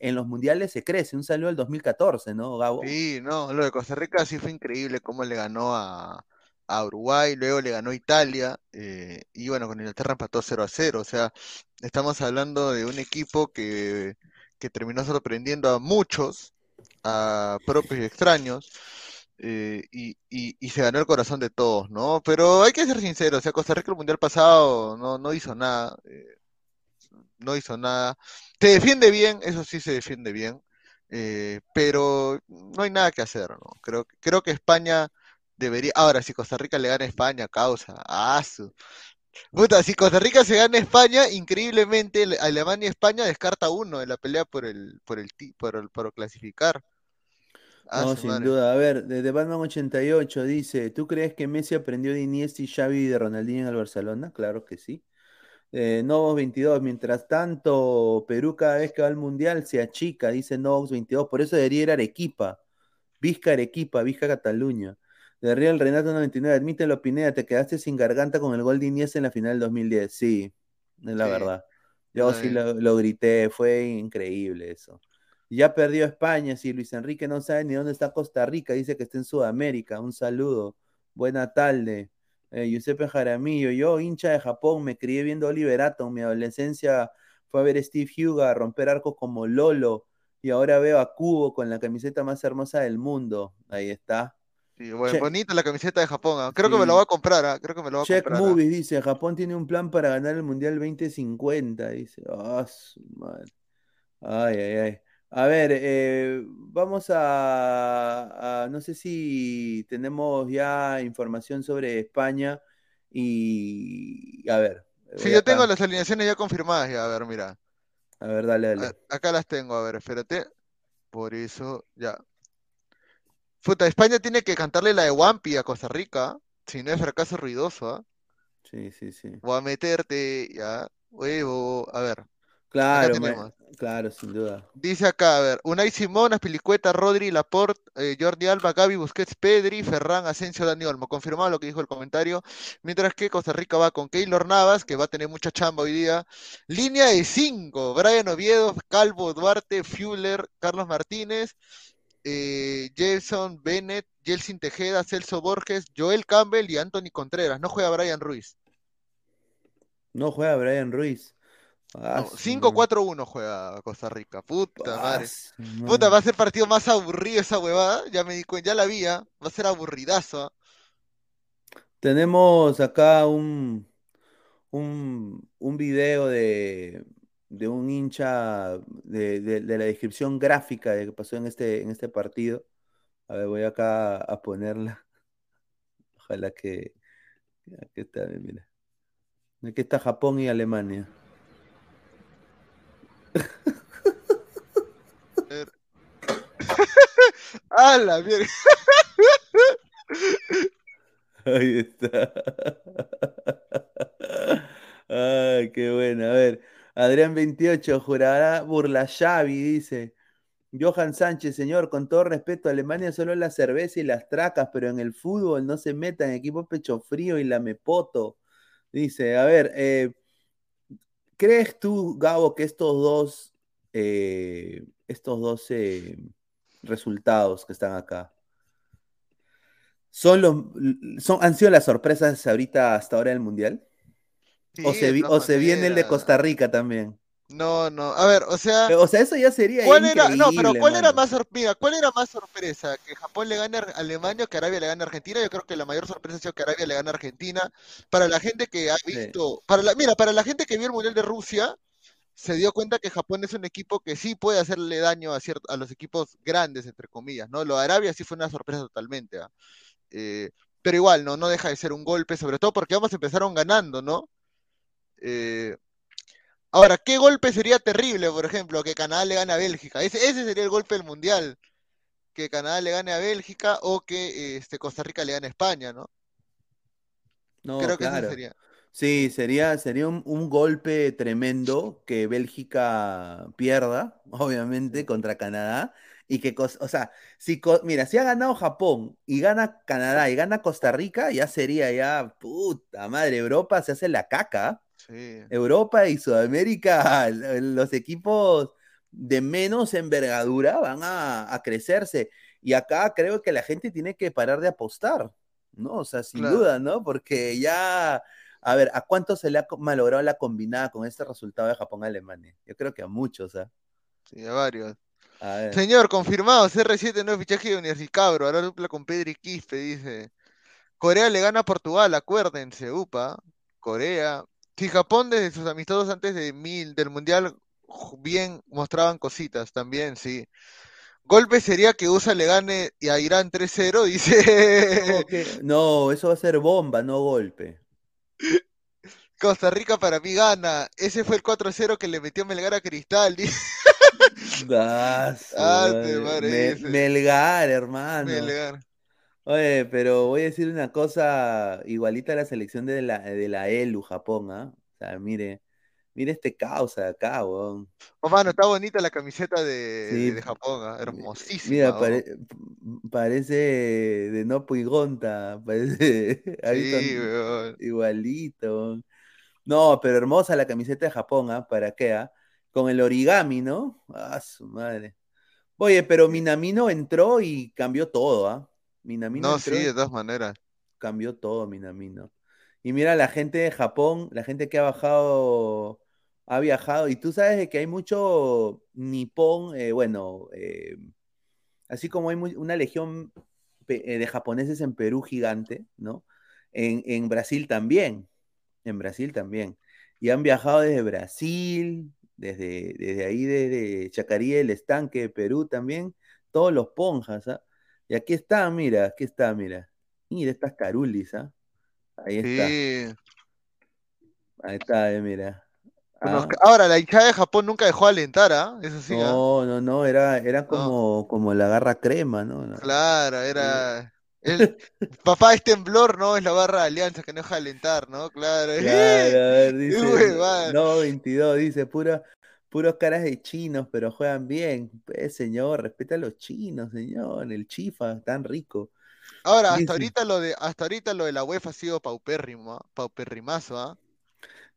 en los mundiales se crece. Un saludo al 2014, ¿no, Gabo? Sí, no, lo de Costa Rica sí fue increíble cómo le ganó a, a Uruguay, luego le ganó Italia, eh, y bueno, con Inglaterra empató 0 a 0. O sea, estamos hablando de un equipo que, que terminó sorprendiendo a muchos, a propios y extraños, eh, y, y- y se ganó el corazón de todos, ¿no? Pero hay que ser sinceros, o sea, Costa Rica el mundial pasado no, no hizo nada, eh, no hizo nada. Se defiende bien, eso sí se defiende bien. Eh, pero no hay nada que hacer, ¿no? Creo, creo que España debería. Ahora, si Costa Rica le gana a España, causa. ¡Ah, su! Puta, si Costa Rica se gana a España, increíblemente Ale- Alemania y España descarta uno de la pelea por el, por el, por el, por clasificar. Ah, No, sin madre. duda. A ver, desde Batman 88 dice, ¿tú crees que Messi aprendió de Iniesta y Xavi y de Ronaldinho en el Barcelona? Claro que sí. Eh, Novos 22, mientras tanto, Perú cada vez que va al Mundial se achica, dice Novos 22, por eso debería ir a Arequipa, Vizca Arequipa, Vizca Cataluña. De Real Renato 99, admítelo Pineda, te quedaste sin garganta con el gol de en la final del 2010. Sí, es la Sí, verdad. yo sí lo, lo grité, fue increíble eso. Ya perdió España, si Luis Enrique no sabe ni dónde está Costa Rica, dice que está en Sudamérica. Un saludo. Buena tarde. Eh, Giuseppe Jaramillo, yo hincha de Japón, me crié viendo Oliver Atom, mi adolescencia fue a ver a Steve Huga romper arcos como Lolo y ahora veo a Kubo con la camiseta más hermosa del mundo. Ahí está. Sí, bueno, bonita la camiseta de Japón. ah. Creo que me la voy a comprar, ah, Creo que me la voy a Check comprar. ah. Movies dice, Japón tiene un plan para ganar el Mundial 2050, dice. Ah, su madre. Ay, ay, ay. A ver, eh, vamos a, a- no sé si tenemos ya información sobre España y, a ver, Sí, voy yo acá. tengo las alineaciones ya confirmadas. Ya, a ver, mira. A ver, dale, A- dale. acá las tengo, a ver, espérate. Por eso, ya. Puta, España tiene que cantarle la de Wampi a Costa Rica. Si no es fracaso ruidoso, ¿ah? Sí, sí, sí. Voy a meterte, ya. Huevo, a ver. Claro, ma- claro, sin duda. Dice acá, a ver, Unai Simón, Aspilicueta, Rodri, Laporte, eh, Jordi Alba, Gaby, Busquets, Pedri, Ferran, Asensio, Dani Olmo. Confirmado lo que dijo el comentario. Mientras que Costa Rica va con Keylor Navas, que va a tener mucha chamba hoy día. Línea de 5, Brian Oviedo, Calvo, Duarte, Fuller, Carlos Martínez, eh, Jason Bennett, Jelsin Tejeda, Celso Borges, Joel Campbell y Anthony Contreras. No juega Brian Ruiz. No juega Brian Ruiz. Ah, No, su 5-4-1 juega Costa Rica. Puta madre. Ah, madre. Puta, va a ser partido más aburrido esa huevada. Ya me di cuenta, ya la vi, ¿ah? Va a ser aburridazo. ¿ah? Tenemos acá un, un, un video de, de un hincha de, de- de la descripción gráfica de que pasó en este, en este partido. A ver, voy acá a ponerla. Ojalá que. Aquí está, mira. Aquí está Japón y Alemania. ¡Ah, la mierda! Ahí está. Ay, qué bueno. A ver, Adrián 28, jurará burla Xavi, dice. Johan Sánchez, señor, con todo respeto, Alemania solo la cerveza y las tracas, pero en el fútbol no se metan equipos pecho frío y la mepoto. Dice, a ver, eh, ¿crees tú, Gabo, que estos dos, eh, estos dos eh, resultados que están acá son los, son, han sido las sorpresas ahorita hasta ahora del Mundial? o se, o se viene el de. Costa Rica también. No, no. A ver, o sea, O sea, eso ya sería ¿cuál era? No, pero ¿cuál era más sorpresa? ¿Cuál era más sorpresa? ¿Que Japón le gane a Alemania o que Arabia le gane a Argentina? Yo creo que la mayor sorpresa ha sido que Arabia le gane a Argentina. Para la gente que ha Sí. visto, para la, mira, para la gente que vio el Mundial de Rusia, se dio cuenta que Japón es un equipo que sí puede hacerle daño a, ciert- a los equipos grandes, entre comillas, ¿no? Lo de Arabia sí fue una sorpresa totalmente, ¿ah? Eh, pero igual, ¿no? No deja de ser un golpe, sobre todo porque ambos empezaron ganando, ¿no? Eh, ahora, ¿qué golpe sería terrible, por ejemplo, que Canadá le gane a Bélgica? Ese, ese sería el golpe del Mundial, que Canadá le gane a Bélgica o que este, Costa Rica le gane a España, ¿no? No, Creo que claro. sería. Sí, sería, sería un, un golpe tremendo que Bélgica pierda, obviamente, contra Canadá. Y que, o sea, si, mira, si ha ganado Japón y gana Canadá y gana Costa Rica, ya sería ya, puta madre, Europa se hace la caca. Sí. Europa y Sudamérica, los equipos de menos envergadura van a, a crecerse. Y acá creo que la gente tiene que parar de apostar, ¿no? O sea, sin Claro. duda, ¿no? Porque ya, a ver, ¿a cuánto se le ha malogrado la combinada con este resultado de Japón-Alemania? Yo creo que a muchos, ¿ah? Sí, a varios. A ver. Señor, confirmado, CR7 no es fichaje de Universicabro, ahora dupla con Pedri Quispe, dice. Corea le gana a Portugal, acuérdense, upa. Corea. Si Japón desde sus amistosos antes de mil, del Mundial bien mostraban cositas, también, sí. Golpe sería que USA le gane y a Irán 3-0, dice. No, eso va a ser bomba, no golpe. Costa Rica para mí gana. Ese fue el 4-0 que le metió Melgar a Cristal. Ah, te. Me-. Melgar, hermano. Melgar. Oye, pero voy a decir una cosa igualita a la selección de la, de la ELU, Japón, ¿ah? O sea, mire, mire este caos acá, weón. Oh, mano, está bonita la camiseta de, Sí. de- Japón, ah, Hermosísima. Mira, oh. pare- parece de Nopo y Gonta, parece Sí, weón. igualito. weón. No, pero hermosa la camiseta de Japón, ¿ah? ¿Para qué, ah? Con el origami, ¿no? Ah, su madre. Oye, pero Minamino entró y cambió todo, ¿ah? Minamino No, entró sí, de todas maneras. cambió todo Minamino. Y mira la gente de Japón, la gente que ha bajado, ha viajado, y tú sabes de que hay mucho nipón, eh, bueno, eh, así como hay una legión eh, de japoneses en Perú gigante, ¿no? En, en Brasil también, en Brasil también. Y han viajado desde Brasil, desde, desde ahí, desde Chacarí, el estanque de Perú también, todos los ponjas, ¿ah? Y aquí está, mira, aquí está, mira. Mira estas carulis, ¿ah? Ahí está, Sí. ahí está, eh, mira. Ah, Ahora, la hinchada de Japón nunca dejó de alentar, ¿ah? Eso sí, ¿ah? no, no, no, era, era No. como, como la garra crema, ¿no? Claro, era. El papá es temblor, ¿no? Es la barra de alianza que no deja de alentar, ¿no? Claro. Claro, a ver, dice, no, 22, dice, pura, puros caras de chinos, pero juegan bien. Pues, señor, respeta a los chinos, señor. El chifa, tan rico. Ahora, hasta ahorita lo de, hasta ahorita lo de la UEFA ha sido paupérrimo, ¿ah? pauperrimazo, ¿ah?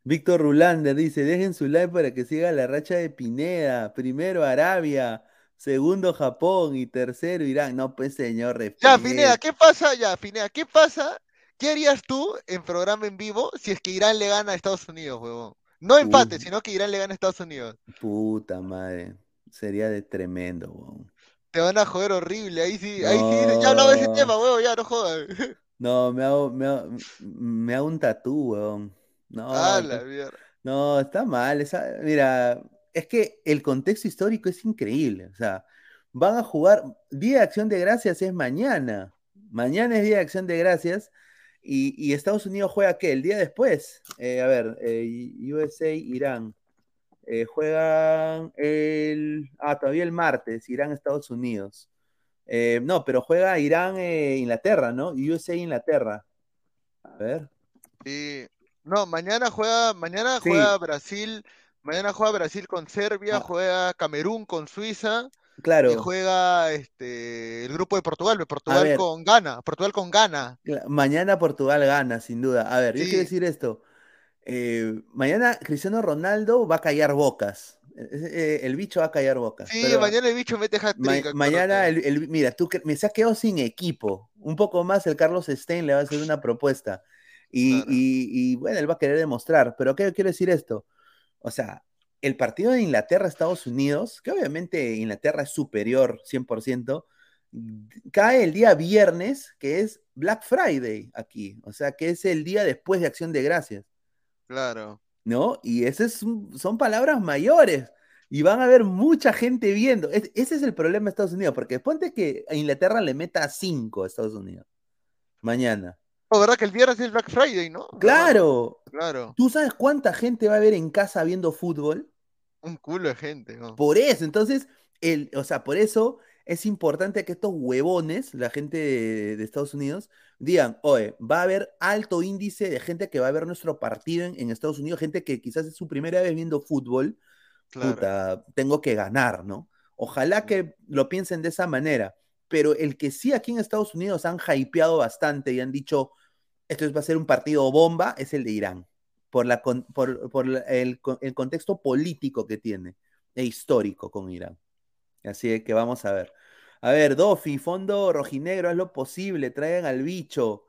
Víctor Rulander dice, dejen su like para que siga la racha de Pineda. Primero Arabia, segundo Japón y tercero Irán. No, pues señor, Ya, respete. Pineda, ¿qué pasa? Ya, Pineda, ¿qué pasa? ¿Qué harías tú en programa en vivo si es que Irán le gana a Estados Unidos, huevón? No empate, Uy. sino que Irán le gana a Estados Unidos. Puta madre. Sería de tremendo, weón. Te van a joder horrible. Ahí sí, ahí sí ya hablaba de ese tema, huevón, ya no jodas. No, me hago, me hago, me hago un tatú, weón. No, Ah, no, la mierda. no, está mal. esa- mira, es que el contexto histórico es increíble. O sea, van a jugar. Día de Acción de Gracias es mañana. Mañana es Día de Acción de Gracias. Y, y Estados Unidos juega qué? El día después. Eh, a ver, eh, USA, Irán. Eh, juegan el. Ah, todavía el martes, Irán, Estados Unidos. No, pero juega Irán, Inglaterra, ¿no? USA, Inglaterra. A ver. Sí. No, mañana juega, mañana Sí. juega Brasil, mañana juega Brasil con Serbia, Ah. juega Camerún con Suiza y Claro, juega este el grupo de Portugal, de Portugal ver. con Ghana, Portugal con Ghana. mañana Portugal gana, sin duda. A ver, yo quiero decir esto. Eh, mañana Cristiano Ronaldo va a callar bocas. Eh, eh, el bicho va a callar bocas. Sí, pero mañana el bicho mete ma- hat-trick, mañana, el, el- mira, tú me se ha quedado sin equipo. Un poco más el Carlos Stein le va a hacer una propuesta. Y, Claro. y- y, bueno, él va a querer demostrar. Pero ¿qué quiero decir esto? O sea, el partido de Inglaterra-Estados Unidos, que obviamente Inglaterra es superior 100%, cae el día viernes, que es Black Friday aquí. O sea, que es el día después de Acción de Gracias. Claro. ¿no? Y ese es un- son palabras mayores. Y van a haber mucha gente viendo. Es- ese es el problema de Estados Unidos, porque ponte que a Inglaterra le meta 5 a Estados Unidos. Mañana. Oh, ¿verdad que el viernes es Black Friday, no? Claro. Claro. ¿Tú sabes cuánta gente va a haber en casa viendo fútbol? Un culo de gente, ¿no? Por eso, entonces, el, o sea, por eso es importante que estos huevones, la gente de, de Estados Unidos, digan, oye, va a haber alto índice de gente que va a ver nuestro partido en, en Estados Unidos, gente que quizás es su primera vez viendo fútbol, Claro. puta, tengo que ganar, ¿no? Ojalá que lo piensen de esa manera, pero el que sí aquí en Estados Unidos han hypeado bastante y han dicho, esto va a ser un partido bomba, es el de Irán, por, la, por, por el, con- el contexto político que tiene e histórico con Irán. Así que vamos a ver. A ver, Dofi, fondo rojinegro, haz lo posible, traigan al bicho.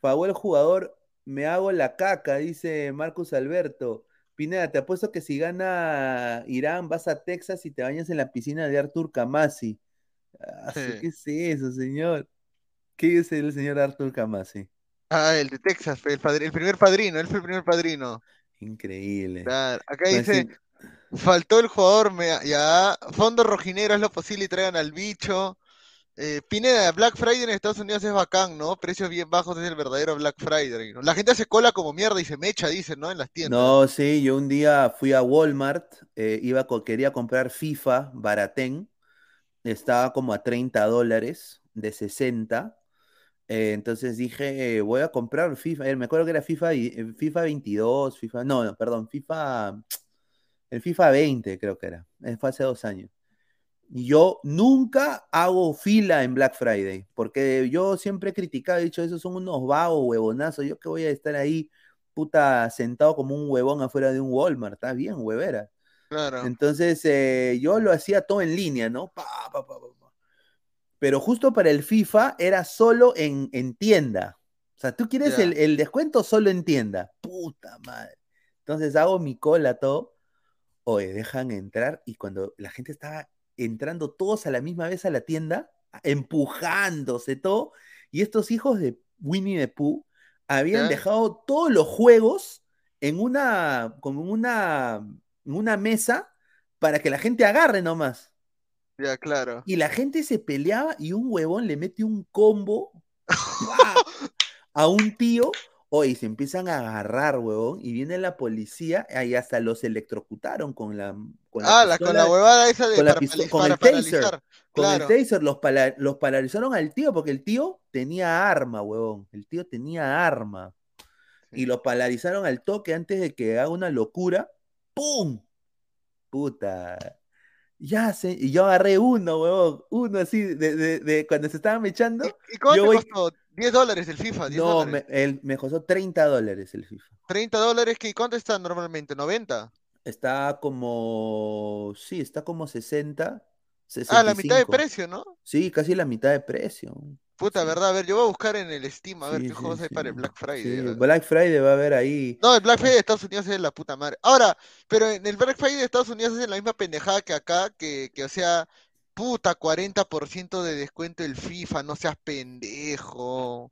Pagó el jugador, me hago la caca, dice Marcus Alberto. Pineda, te apuesto que si gana Irán, vas a Texas y te bañas en la piscina de Artur Kamasi. Ah, Sí. ¿Qué es eso, señor? ¿Qué es el señor Artur Kamasi? Ah, el de Texas, el, primer padrino, él fue el primer padrino. Increíble. Claro. Acá Pues dice, faltó el jugador, me, ya, fondo rojinegro es lo posible y traigan al bicho. Eh, Pineda, Black Friday en Estados Unidos es bacán, ¿no? Precios bien bajos es el verdadero Black Friday, ¿no? La gente hace cola como mierda y se mecha, dicen, ¿no? En las tiendas. No, sí, yo un día fui a Walmart, eh, iba, co- quería comprar FIFA Baratén, estaba como a 30 dólares de 60, eh, entonces dije, voy a comprar FIFA, eh, me acuerdo que era FIFA, y- eh, FIFA 22, FIFA, no, no, perdón, FIFA, el FIFA 20 creo que era, fue hace dos años. Y yo nunca hago fila en Black Friday, porque yo siempre he criticado, he dicho, esos son unos vagos, huevonazos, yo que voy a estar ahí, puta, sentado como un huevón afuera de un Walmart, está bien, huevera. Claro. Entonces eh, yo lo hacía todo en línea, ¿no? Pa, pa, pa, pa. Pero justo para el FIFA era solo en, en tienda. O sea, tú quieres el, el descuento solo en tienda. Puta madre. Entonces hago mi cola todo. Oye, dejan entrar y cuando la gente estaba entrando todos a la misma vez a la tienda, empujándose todo, y estos hijos de Winnie the Pooh habían dejado todos los juegos en una, como una, en una mesa para que la gente agarre nomás. Ya, claro. Y la gente se peleaba y un huevón le mete un combo a un tío. Oye, se empiezan a agarrar, huevón, y viene la policía y hasta los electrocutaron con la, con la Ah, la, con la huevada esa de con la para, para el taser. Con el taser los, pala- los paralizaron al tío porque el tío tenía arma, huevón. El tío tenía arma. Y lo paralizaron al toque antes de que haga una locura. ¡Pum! puta. Ya sé, y yo agarré uno, huevón, uno así, de, de, de cuando se estaban echando. ¿Y, y cuánto yo voy- costó? 10 dólares el FIFA, 10 No, me, el- me costó 30 dólares el FIFA. 30 dólares, ¿qué? ¿cuánto está normalmente? ¿90? Está como, sí, está como 60, Ah, la mitad de 65. precio, ¿no? Sí, casi la mitad de precio. Puta. ¿verdad? A ver, yo voy a buscar en el Steam, a ver Sí, qué sí, juegos hay para el. Black Friday. Black Friday va a haber ahí. No, el Black Friday de Estados Unidos es la puta madre. Ahora, pero en el Black Friday de Estados Unidos hacen la misma pendejada que acá, que, que o sea, puta, 40% de descuento el FIFA, no seas pendejo.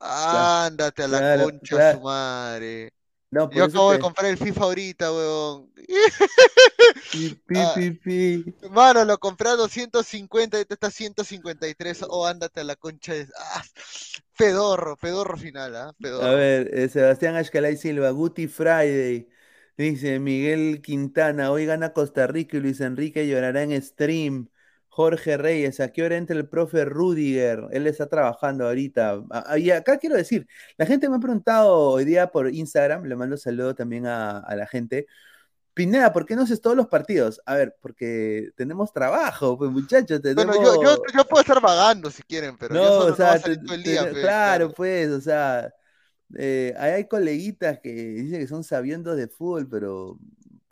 Ándate a la claro, concha claro. su madre. No, Yo acabo de te- comprar el FIFA ahorita, weón. Pi, pi, Ah. pi. Mano, lo compré a 250 y ahorita está a 153. Oh, ándate a la concha de... Ah, pedorro, pedorro final, ¿ah? A Pedorro. ver, eh, Sebastián Ashcalay Silva, Guti Friday. Dice Miguel Quintana, hoy gana Costa Rica y Luis Enrique llorará en stream. Jorge Reyes, ¿a qué hora entra el profe Rudiger? Él está trabajando ahorita. Ah, ah, Y acá quiero decir, la gente me ha preguntado hoy día por Instagram, le mando saludo también a, a la gente. Pineda, ¿por qué no haces todos los partidos? A ver, porque tenemos trabajo, pues muchachos, tenemos... Bueno, yo, yo, yo puedo estar vagando si quieren, pero yo No, solo o sea, te- todo el te- día, pues, claro, pues, o sea, eh, ahí hay coleguitas que dicen que son sabiendos de fútbol, pero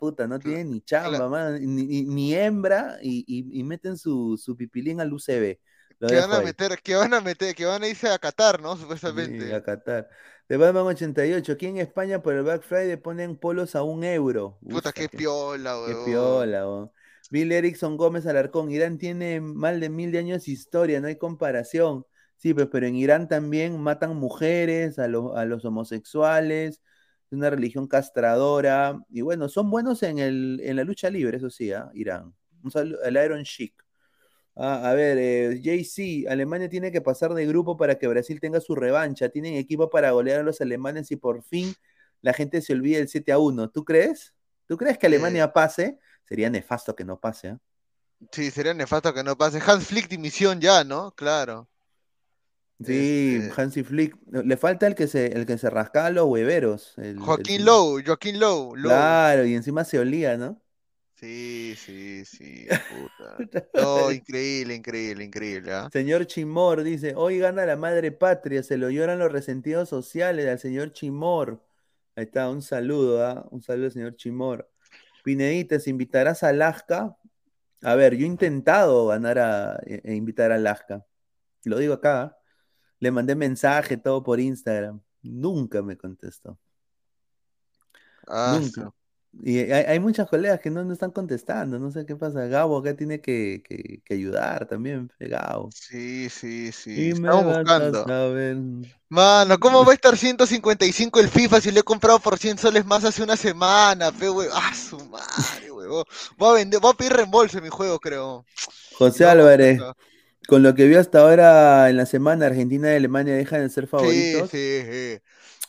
puta, no tienen ni chamba, man, ni, ni- hembra y, y- y meten su, su pipilín al UCB. Lo que van a ahí. meter, que van a meter, que van a irse a Qatar, ¿no? Sí, Supuestamente. a Qatar. De Batman 88, aquí en España por el Black Friday ponen polos a un euro. Puta, Ufa, qué qué- piola, Qué weón. piola, weón. Bill Erickson Gómez Alarcón. Irán tiene más de mil de años de historia, no hay comparación. Sí, pues, pero en Irán también matan mujeres, a, los- a los homosexuales, es una religión castradora. Y bueno, son buenos en, el, en la lucha libre, eso sí, ¿ah? Irán. Un saludo, el Iron Chic. Ah, a ver, eh, JC, Alemania tiene que pasar de grupo para que Brasil tenga su revancha. Tienen equipo para golear a los alemanes y por fin la gente se olvide del 7 a 1. ¿Tú crees? ¿Tú crees que Alemania pase? Sería nefasto que no pase, ¿ah? Sí, sería nefasto que no pase. Hans Flick dimisión ya, ¿no? Claro. Sí, Este- Hansi Flick. Le falta el que se, el que se rascaba los hueveros. el- Joaquín el- Lowe, Joaquín Lowe, Lowe. Claro, y encima se olía, ¿no? Sí, sí, sí, puta. No, increíble, increíble, increíble, ¿ah? Señor Chimor dice, hoy gana la madre patria, se lo lloran los resentidos sociales al señor Chimor. Ahí está, un saludo, ¿ah? Un saludo, señor Chimor. Pinedita, ¿se invitarás a Alaska? A ver, yo he intentado ganar a, e- e invitar a Alaska. Lo digo acá. ¿ah? Le mandé mensaje, todo por Instagram. Nunca me contestó. Ah, Nunca. su- Y hay, hay muchas colegas que no, no están contestando. No sé qué pasa. Gabo acá tiene que, que- que ayudar también. fe, Gabo. Sí, sí, sí. Y Estamos buscando. Mano, ¿cómo va a estar 155 el FIFA si lo he comprado por 100 soles más hace una semana, pe, we- Ah, su madre, huevón. Voy a vender, voy a pedir reembolso en mi juego, creo. José No, Álvarez. Con lo que vio hasta ahora en la semana, Argentina y Alemania dejan de ser Sí, favoritos. sí, sí.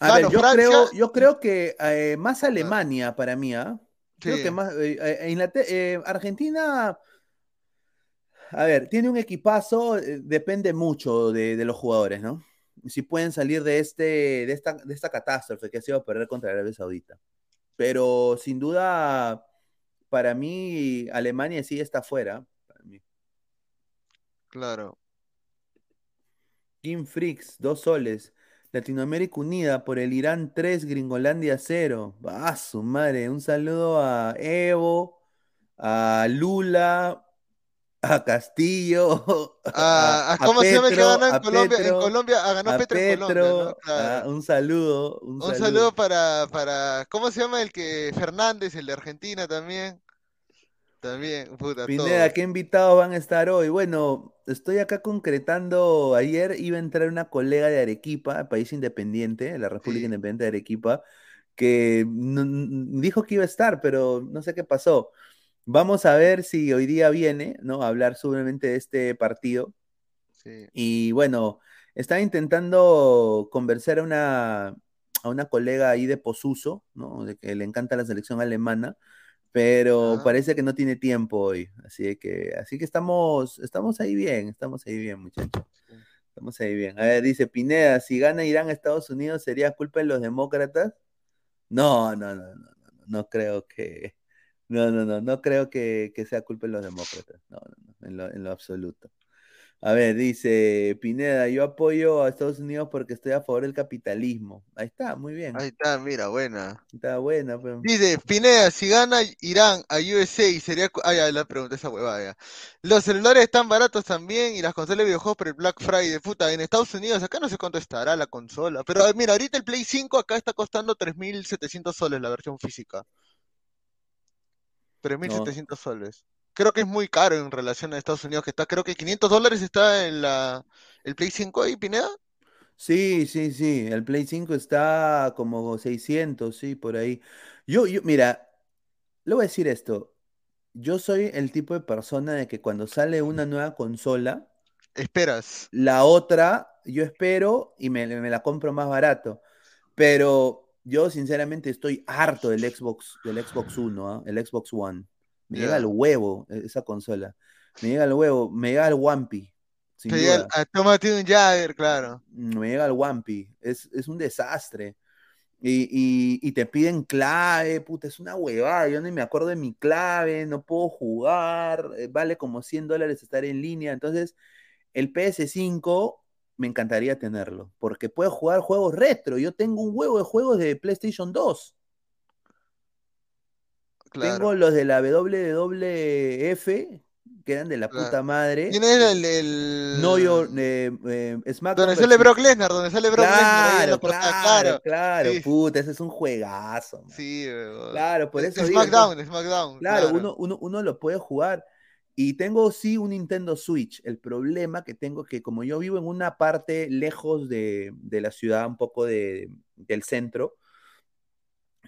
A Mano, ver, yo Francia- creo, yo creo que eh, más Alemania para mí, ¿ah? Creo Sí. que más eh, eh, eh, Argentina, a ver, tiene un equipazo, depende mucho de, de los jugadores, ¿no? Si pueden salir de este, de esta, de esta catástrofe que ha sido perder contra Arabia Saudita. Pero sin duda, para mí, Alemania sí está fuera. Claro. Kim Freaks, dos soles. Latinoamérica Unida por el Irán 3, Gringolandia 0. Ah, su madre. Un saludo a Evo, a Lula, a Castillo, Ah, a, ah, ¿Cómo se llama el que ganó en a Colombia? Petro, en Colombia, ah, ganó a Petro en Colombia, ¿no? Petro. Claro. Un saludo. Un, Un saludo para, para, ¿cómo se llama el que Fernández, el de Argentina también? También, puta, Pineda. ¿qué invitados van a estar hoy? Bueno, estoy acá concretando. Ayer iba a entrar una colega de Arequipa, país independiente, la República Sí. Independiente de Arequipa, que dijo que iba a estar, pero no sé qué pasó. Vamos a ver si hoy día viene, ¿no? A hablar seguramente de este partido. Sí. Y bueno, estaba intentando convencer a una, a una colega ahí de Posuso, ¿no? De que le encanta la selección alemana, pero Ah. parece que no tiene tiempo hoy. Así que, así que estamos, estamos ahí bien, estamos ahí bien, muchachos. Estamos ahí bien. A ver, dice Pineda, si gana Irán a Estados Unidos, ¿sería culpa de los demócratas? No, no, no, no, no, no creo que, No, no, no, no creo que, que sea culpa de los demócratas. No, no, no, en lo, en lo absoluto. A ver, dice Pineda, yo apoyo a Estados Unidos porque estoy a favor del capitalismo. Ahí está, muy bien. Ahí está, mira, buena. Está buena. pues. Dice, Pineda, si gana Irán a USA, sería... cu- Ah, ya, la pregunta esa huevada, ya. Los celulares están baratos también y las consolas de videojuegos por el Black Friday. Puta, en Estados Unidos, acá no sé cuánto estará la consola. Pero mira, ahorita el Play 5 acá está costando 3.700 soles la versión física. 3.700 soles. Creo que es muy caro en relación a Estados Unidos, que está, creo que 500 dólares está en la, el Play 5 ahí, Pineda. Sí, sí, sí. El Play 5 está como 600, sí, por ahí. Yo, yo, mira, le voy a decir esto. Yo soy el tipo de persona de que cuando sale una nueva consola, Esperas. la otra yo espero y me, me la compro más barato. Pero yo sinceramente estoy harto del Xbox, del Xbox One, ¿ah? El Xbox One. Me llega al huevo eh, esa consola. Me llega al huevo, me llega al Wampi, Te llega tómate un Jagger, claro. Me llega al Wampi. Es, es un desastre. Y, y- y te piden clave, puta, es una huevada. Yo ni me acuerdo de mi clave, no puedo jugar, eh, vale como 100 dólares estar en línea. Entonces, el PS5 me encantaría tenerlo, porque puedo jugar juegos retro. Yo tengo un huevo de juegos de PlayStation 2. Claro. Tengo los de la WWF, que eran de la Claro. puta madre. ¿Quién es el, el... No Your eh, eh, SmackDown Donde sale Brock Lesnar, donde sale Brock Lesnar Claro, portada, claro, claro, Sí. puta, ese es un juegazo. man. Sí. Claro, por eso digo, SmackDown, SmackDown. Claro, Uno, uno, uno lo puede jugar. Y tengo sí un Nintendo Switch. El problema que tengo es que como yo vivo en una parte lejos de, de la ciudad, un poco de, del centro,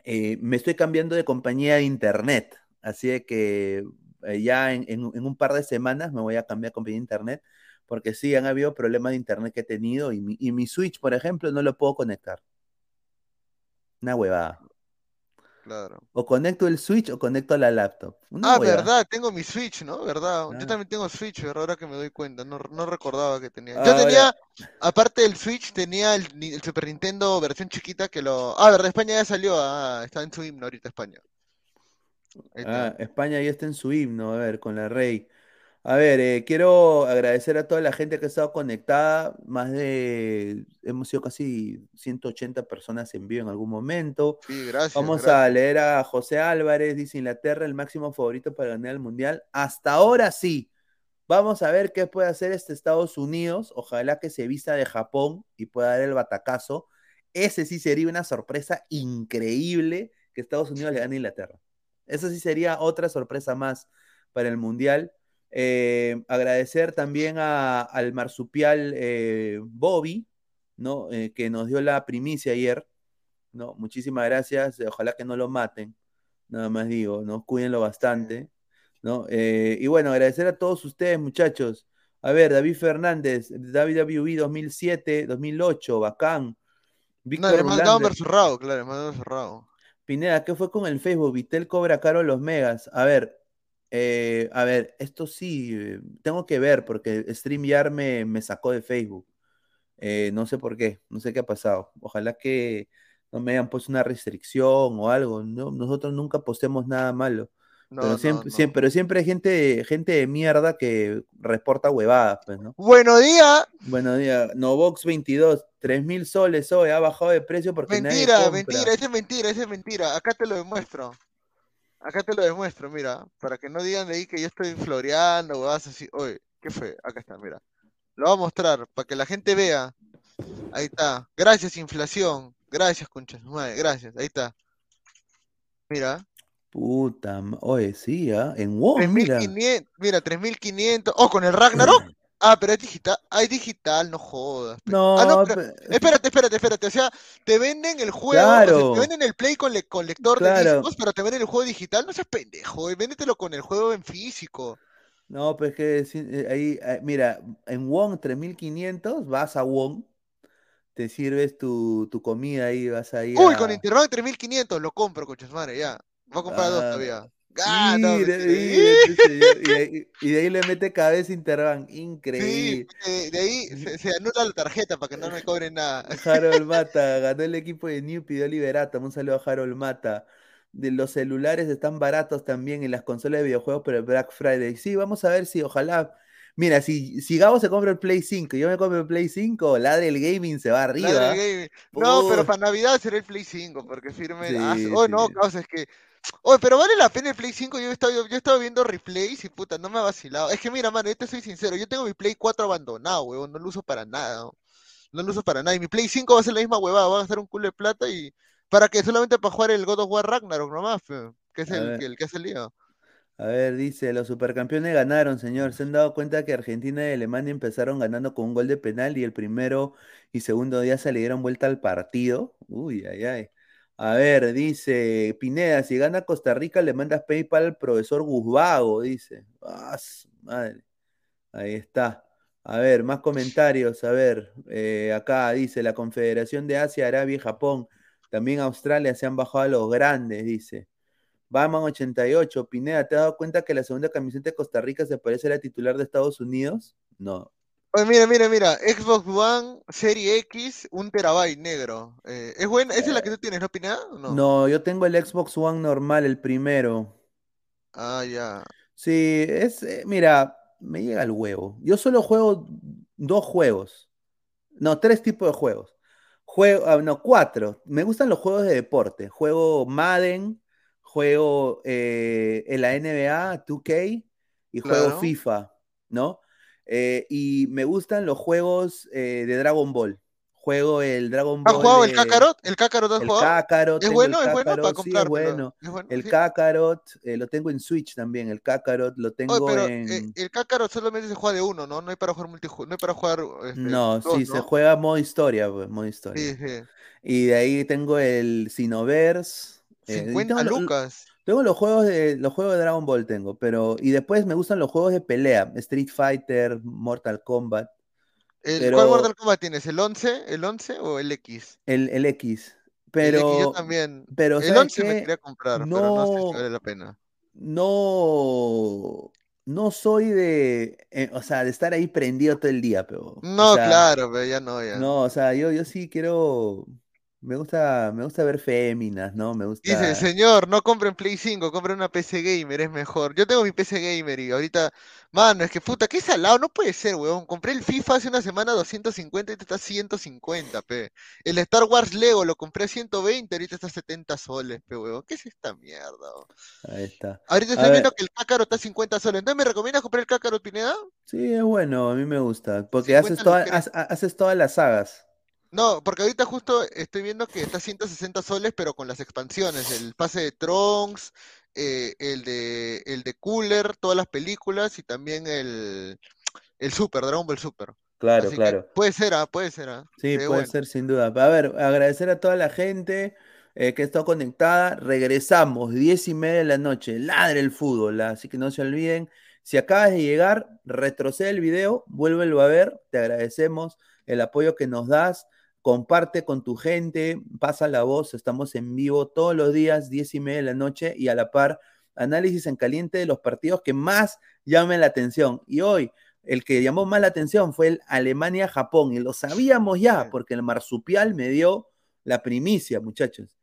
eh, me estoy cambiando de compañía de internet. Así que eh, ya en, un par de semanas me voy a cambiar de compañía de internet. Porque sí, han habido problemas de internet que he tenido y mi Switch, por ejemplo, no lo puedo conectar. Una huevada. Claro. O conecto el Switch o conecto la laptop. Una Ah, verdad, tengo mi Switch, ¿no? ¿Verdad? Ah. Yo también tengo Switch, ¿verdad? Ahora que me doy cuenta, no, no recordaba que tenía. Yo tenía, aparte del Switch, tenía el, Super Nintendo versión chiquita que lo... Ah, verdad, España ya salió, ah, está en su himno ahorita España. Ah, España ya está en su himno, a ver, con la Rey. A ver, eh, quiero agradecer a toda la gente que ha estado conectada. Más de, hemos sido casi 180 personas en vivo en algún momento. Sí, gracias. Vamos gracias. a leer a José Álvarez, dice Inglaterra, el máximo favorito para ganar el Mundial. Hasta ahora sí. Vamos a ver qué puede hacer este Estados Unidos. Ojalá que se vista de Japón y pueda dar el batacazo. Ese sí sería una sorpresa increíble que Estados Unidos le gane a Inglaterra. Eso sí sería otra sorpresa más para el Mundial. Eh, agradecer también a- al marsupial eh, Bobby, ¿no? Eh, que nos dio la primicia ayer. ¿no? Muchísimas gracias. Ojalá que no lo maten. Nada más digo, ¿no? Cuídenlo bastante. ¿no? Y bueno, agradecer a todos ustedes, muchachos. A ver, David Fernández, WWE 2007, 2008, bacán. No, Víctor SmackDown Rulander. versus Raw, claro, versus Raw. Pineda, ¿qué fue con el Facebook? Vitel cobra caro los megas. A ver, eh, a ver, esto sí, eh, tengo que ver porque StreamYard me, me sacó de Facebook. Eh, no sé por qué, no sé qué ha pasado. Ojalá que no me hayan puesto una restricción o algo. ¿no? Nosotros nunca postemos nada malo. No, pero, siempre, no. siempre, pero siempre hay gente, gente de mierda que reporta huevadas, pues, ¿no? Buenos días. Buenos días. Novox 22, 3 mil soles hoy, ha bajado de precio porque nadie Mentira, compra. mentira, esa es mentira, esa es mentira. Acá te lo demuestro. Acá te lo demuestro, mira. Para que no digan de ahí que yo estoy floreando o vas así. Oye, ¿qué fue? Acá está, mira. Lo voy a mostrar para que la gente vea. Ahí está. Gracias, inflación. Gracias, conchas. Madre, gracias. Ahí está. Mira. Puta, oye, sí, ¿ah? En WoW, mira. 3500. Mira, 3500. Oh, con el Ragnarok. Ah, pero es digital. Ah, es digital, no jodas. No, Ah, no, pero- pe- Espérate, espérate, espérate. O sea, te venden el juego, o sea, Claro. te venden el Play con, le- con lector de Claro. discos, pero te venden el juego digital. No seas pendejo, eh, véndetelo con el juego en físico. no, pues que eh, ahí, eh, mira, en WON 3500, vas a WON, te sirves tu, tu comida ahí, vas ahí Uy, a... con Interbank 3500, lo compro, coches madre, ya. Voy a comprar dos Ah, todavía. Mire, mire, y, de ahí, le mete cabeza Interbank, increíble. de ahí se, se anula la tarjeta para que no me cobren nada. Harold Mata, ganó el equipo de New, pidió Liberato, un saludo a Harold Mata. de los celulares están baratos también en las consolas de videojuegos, pero el Black Friday. Sí, vamos a ver si ojalá. Mira, si, si Gabo se compra el Play 5 y yo me compro el Play 5, Ladre el Gaming se va arriba. No, pero para Navidad será el Play 5, porque firme. oh, no, causa, es que. Oye, pero vale la pena el Play 5. Yo he estado, yo he viendo replays y puta, no me ha vacilado. Es que mira, mano, yo te soy sincero. Yo tengo mi Play 4 abandonado, weón. No lo uso para nada. ¿no? no lo uso para nada. Y mi Play 5 va a ser la misma huevada. Va a gastar un culo de plata y para que solamente para jugar el God of War Ragnarok nomás, que es el, el, que ha salido. A ver, dice, los supercampeones ganaron, señor. Se han dado cuenta que Argentina y Alemania empezaron ganando con un gol de penal y el primero y segundo día se le dieron vuelta al partido. Uy, ay, ay. A ver, dice Pineda, si gana Costa Rica le mandas PayPal al profesor Guzbago, dice. Ah, madre. Ahí está. A ver, más comentarios. A ver, eh, acá dice la Confederación de Asia, Arabia y Japón también Australia se han bajado a los grandes, dice. Batman 88, Pineda, ¿te has dado cuenta que la segunda camiseta de Costa Rica se parece a la titular de Estados Unidos? No. Oye, mira, mira, mira, Xbox One Serie X, un terabyte negro. Eh, ¿Es buena? ¿Esa es la que tú tienes, no, Pineda? No? no, yo tengo el Xbox One normal, el primero. Ah, ya. Sí, es, eh, mira, me llega el huevo. Yo solo juego dos juegos. No, tres tipos de juegos. Juego, ah, no, cuatro. Me gustan los juegos de deporte. Juego Madden, juego eh, en la NBA 2K y juego FIFA, ¿no? Eh, y me gustan los juegos eh, de Dragon Ball juego el Dragon Ball. ¿Has jugado el Kakarot? ¿El Kakarot has el jugado? Kakarot, es bueno, es bueno para comprarlo. es bueno. el Kakarot eh, lo tengo en Switch también. El Kakarot lo tengo pero, en. Eh, el Kakarot solamente se juega de uno, ¿no? No hay para jugar multijugador. No hay para jugar. Este, no, sí, se juega modo historia, pues, modo historia. Sí, sí. Y de ahí tengo el Sinoverse. 50 eh, lucas. Tengo los juegos de los juegos de Dragon Ball tengo, pero y después me gustan los juegos de pelea, Street Fighter, Mortal Kombat. ¿Cuál Mortal Kombat tienes? ¿El 11? ¿El 11 o el X? El, el X. Pero, yo también. Pero, el 11 me quería comprar, no, pero no sé si vale la pena. No, no soy de, eh, o sea, de estar ahí prendido todo el día, pero. No, claro, pero ya no, ya. No, o sea, yo, yo sí quiero me gusta, me gusta ver féminas, ¿no? Me gusta. Dice, señor, no compren Play 5, compren una PC Gamer, es mejor. Yo tengo mi PC Gamer y ahorita, mano, es que puta, qué salado, no puede ser, weón. Compré el FIFA hace una semana 250 y te está 150, pe. El Star Wars Lego lo compré a 120, ahorita está 70 soles, pe, weón. ¿Qué es esta mierda? Ahí está. Ahorita estoy viendo que el Cácaro está a 50 soles. ¿Entonces me recomiendas comprar el Cácaro Pineda? Sí, es bueno, a mí me gusta. Porque haces, haces todas las sagas. No, porque ahorita justo estoy viendo que está 160 soles, pero con las expansiones, el pase de Trunks, eh, el de el de Cooler, todas las películas y también el, el Super, Dragon Ball Super. Claro, claro. Puede ser, ¿ah? puede ser. ¿ah? Sí, puede ser sin duda. A ver, agradecer a toda la gente eh, que está conectada. Regresamos, diez y media de la noche. Ladre el fútbol, ¿ah? así que no se olviden. Si acabas de llegar, retrocede el video, vuélvelo a ver. Te agradecemos el apoyo que nos das comparte con tu gente, pasa la voz, estamos en vivo todos los días, diez y media de la noche, y a la par, análisis en caliente de los partidos que más llamen la atención. Y hoy, el que llamó más la atención fue el Alemania-Japón, y lo sabíamos ya, porque el marsupial me dio la primicia, muchachos.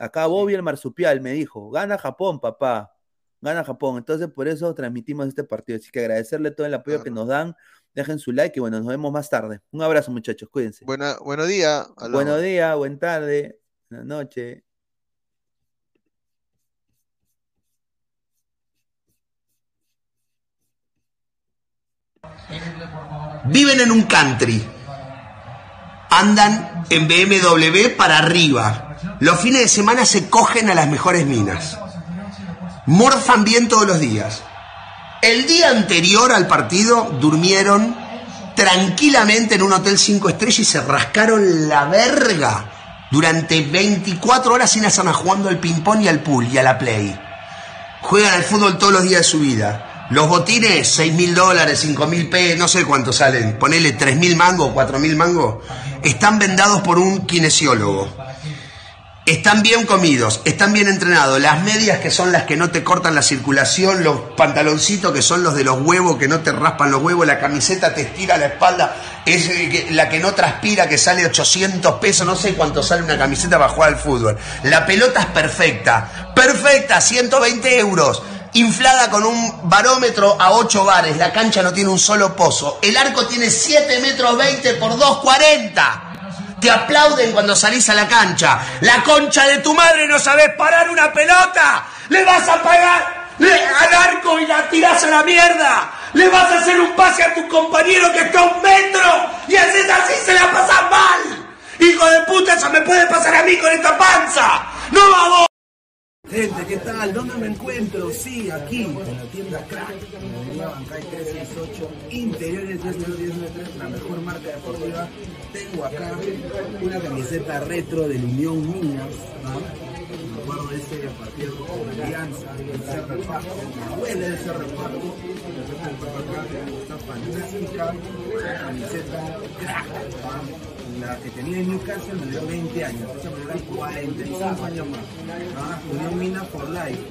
Acá Bobby el marsupial me dijo, gana Japón, papá, gana Japón. Entonces, por eso transmitimos este partido. Así que agradecerle todo el apoyo que nos dan Dejen su like y bueno, nos vemos más tarde. Un abrazo, muchachos, cuídense. Buena, buenos días. Buenos días, buen tarde, buenas noches. Viven en un country. Andan en BMW para arriba. Los fines de semana se cogen a las mejores minas. Morfan bien todos los días. El día anterior al partido durmieron tranquilamente en un hotel 5 estrellas y se rascaron la verga durante 24 horas sin hacer jugando al ping-pong y al pool y a la play. Juegan al fútbol todos los días de su vida. Los botines, 6 mil dólares, 5 mil p, no sé cuánto salen, ponele 3 mil mangos, 4 mil mangos, están vendados por un kinesiólogo. Están bien comidos, están bien entrenados, las medias que son las que no te cortan la circulación, los pantaloncitos que son los de los huevos que no te raspan los huevos, la camiseta te estira la espalda, es eh, la que no transpira que sale 800 pesos, no sé cuánto sale una camiseta para jugar al fútbol. La pelota es perfecta, perfecta, 120 euros. Inflada con un barómetro a 8 bares, la cancha no tiene un solo pozo, el arco tiene 7 metros 20 por 240 te aplauden cuando salís a la cancha. La concha de tu madre no sabes parar una pelota. Le vas a pagar al arco y la tirás a la mierda. Le vas a hacer un pase a tu compañero que está a un metro y haces así se la pasas mal. Hijo de puta, eso me puede pasar a mí con esta panza. No vamos. Gente, ¿qué tal? ¿Dónde me encuentro? Sí, aquí, en la tienda Crack, en la Bancay 368, interiores 10193, la mejor marca deportiva. Tengo acá una camiseta retro del Unión Minas, ¿no? Me acuerdo de ese partido con Alianza, el Cerro Paco, me abuela del Cerro Paco, está fantástica, camiseta Crack, la que tenía en Newcastle me dio 20 años, esa me dio 45 años más. Unión Mina for Life.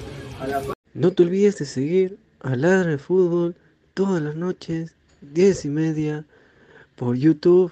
La No te olvides de seguir a Ladra de Fútbol todas las noches, 10 y media, por YouTube,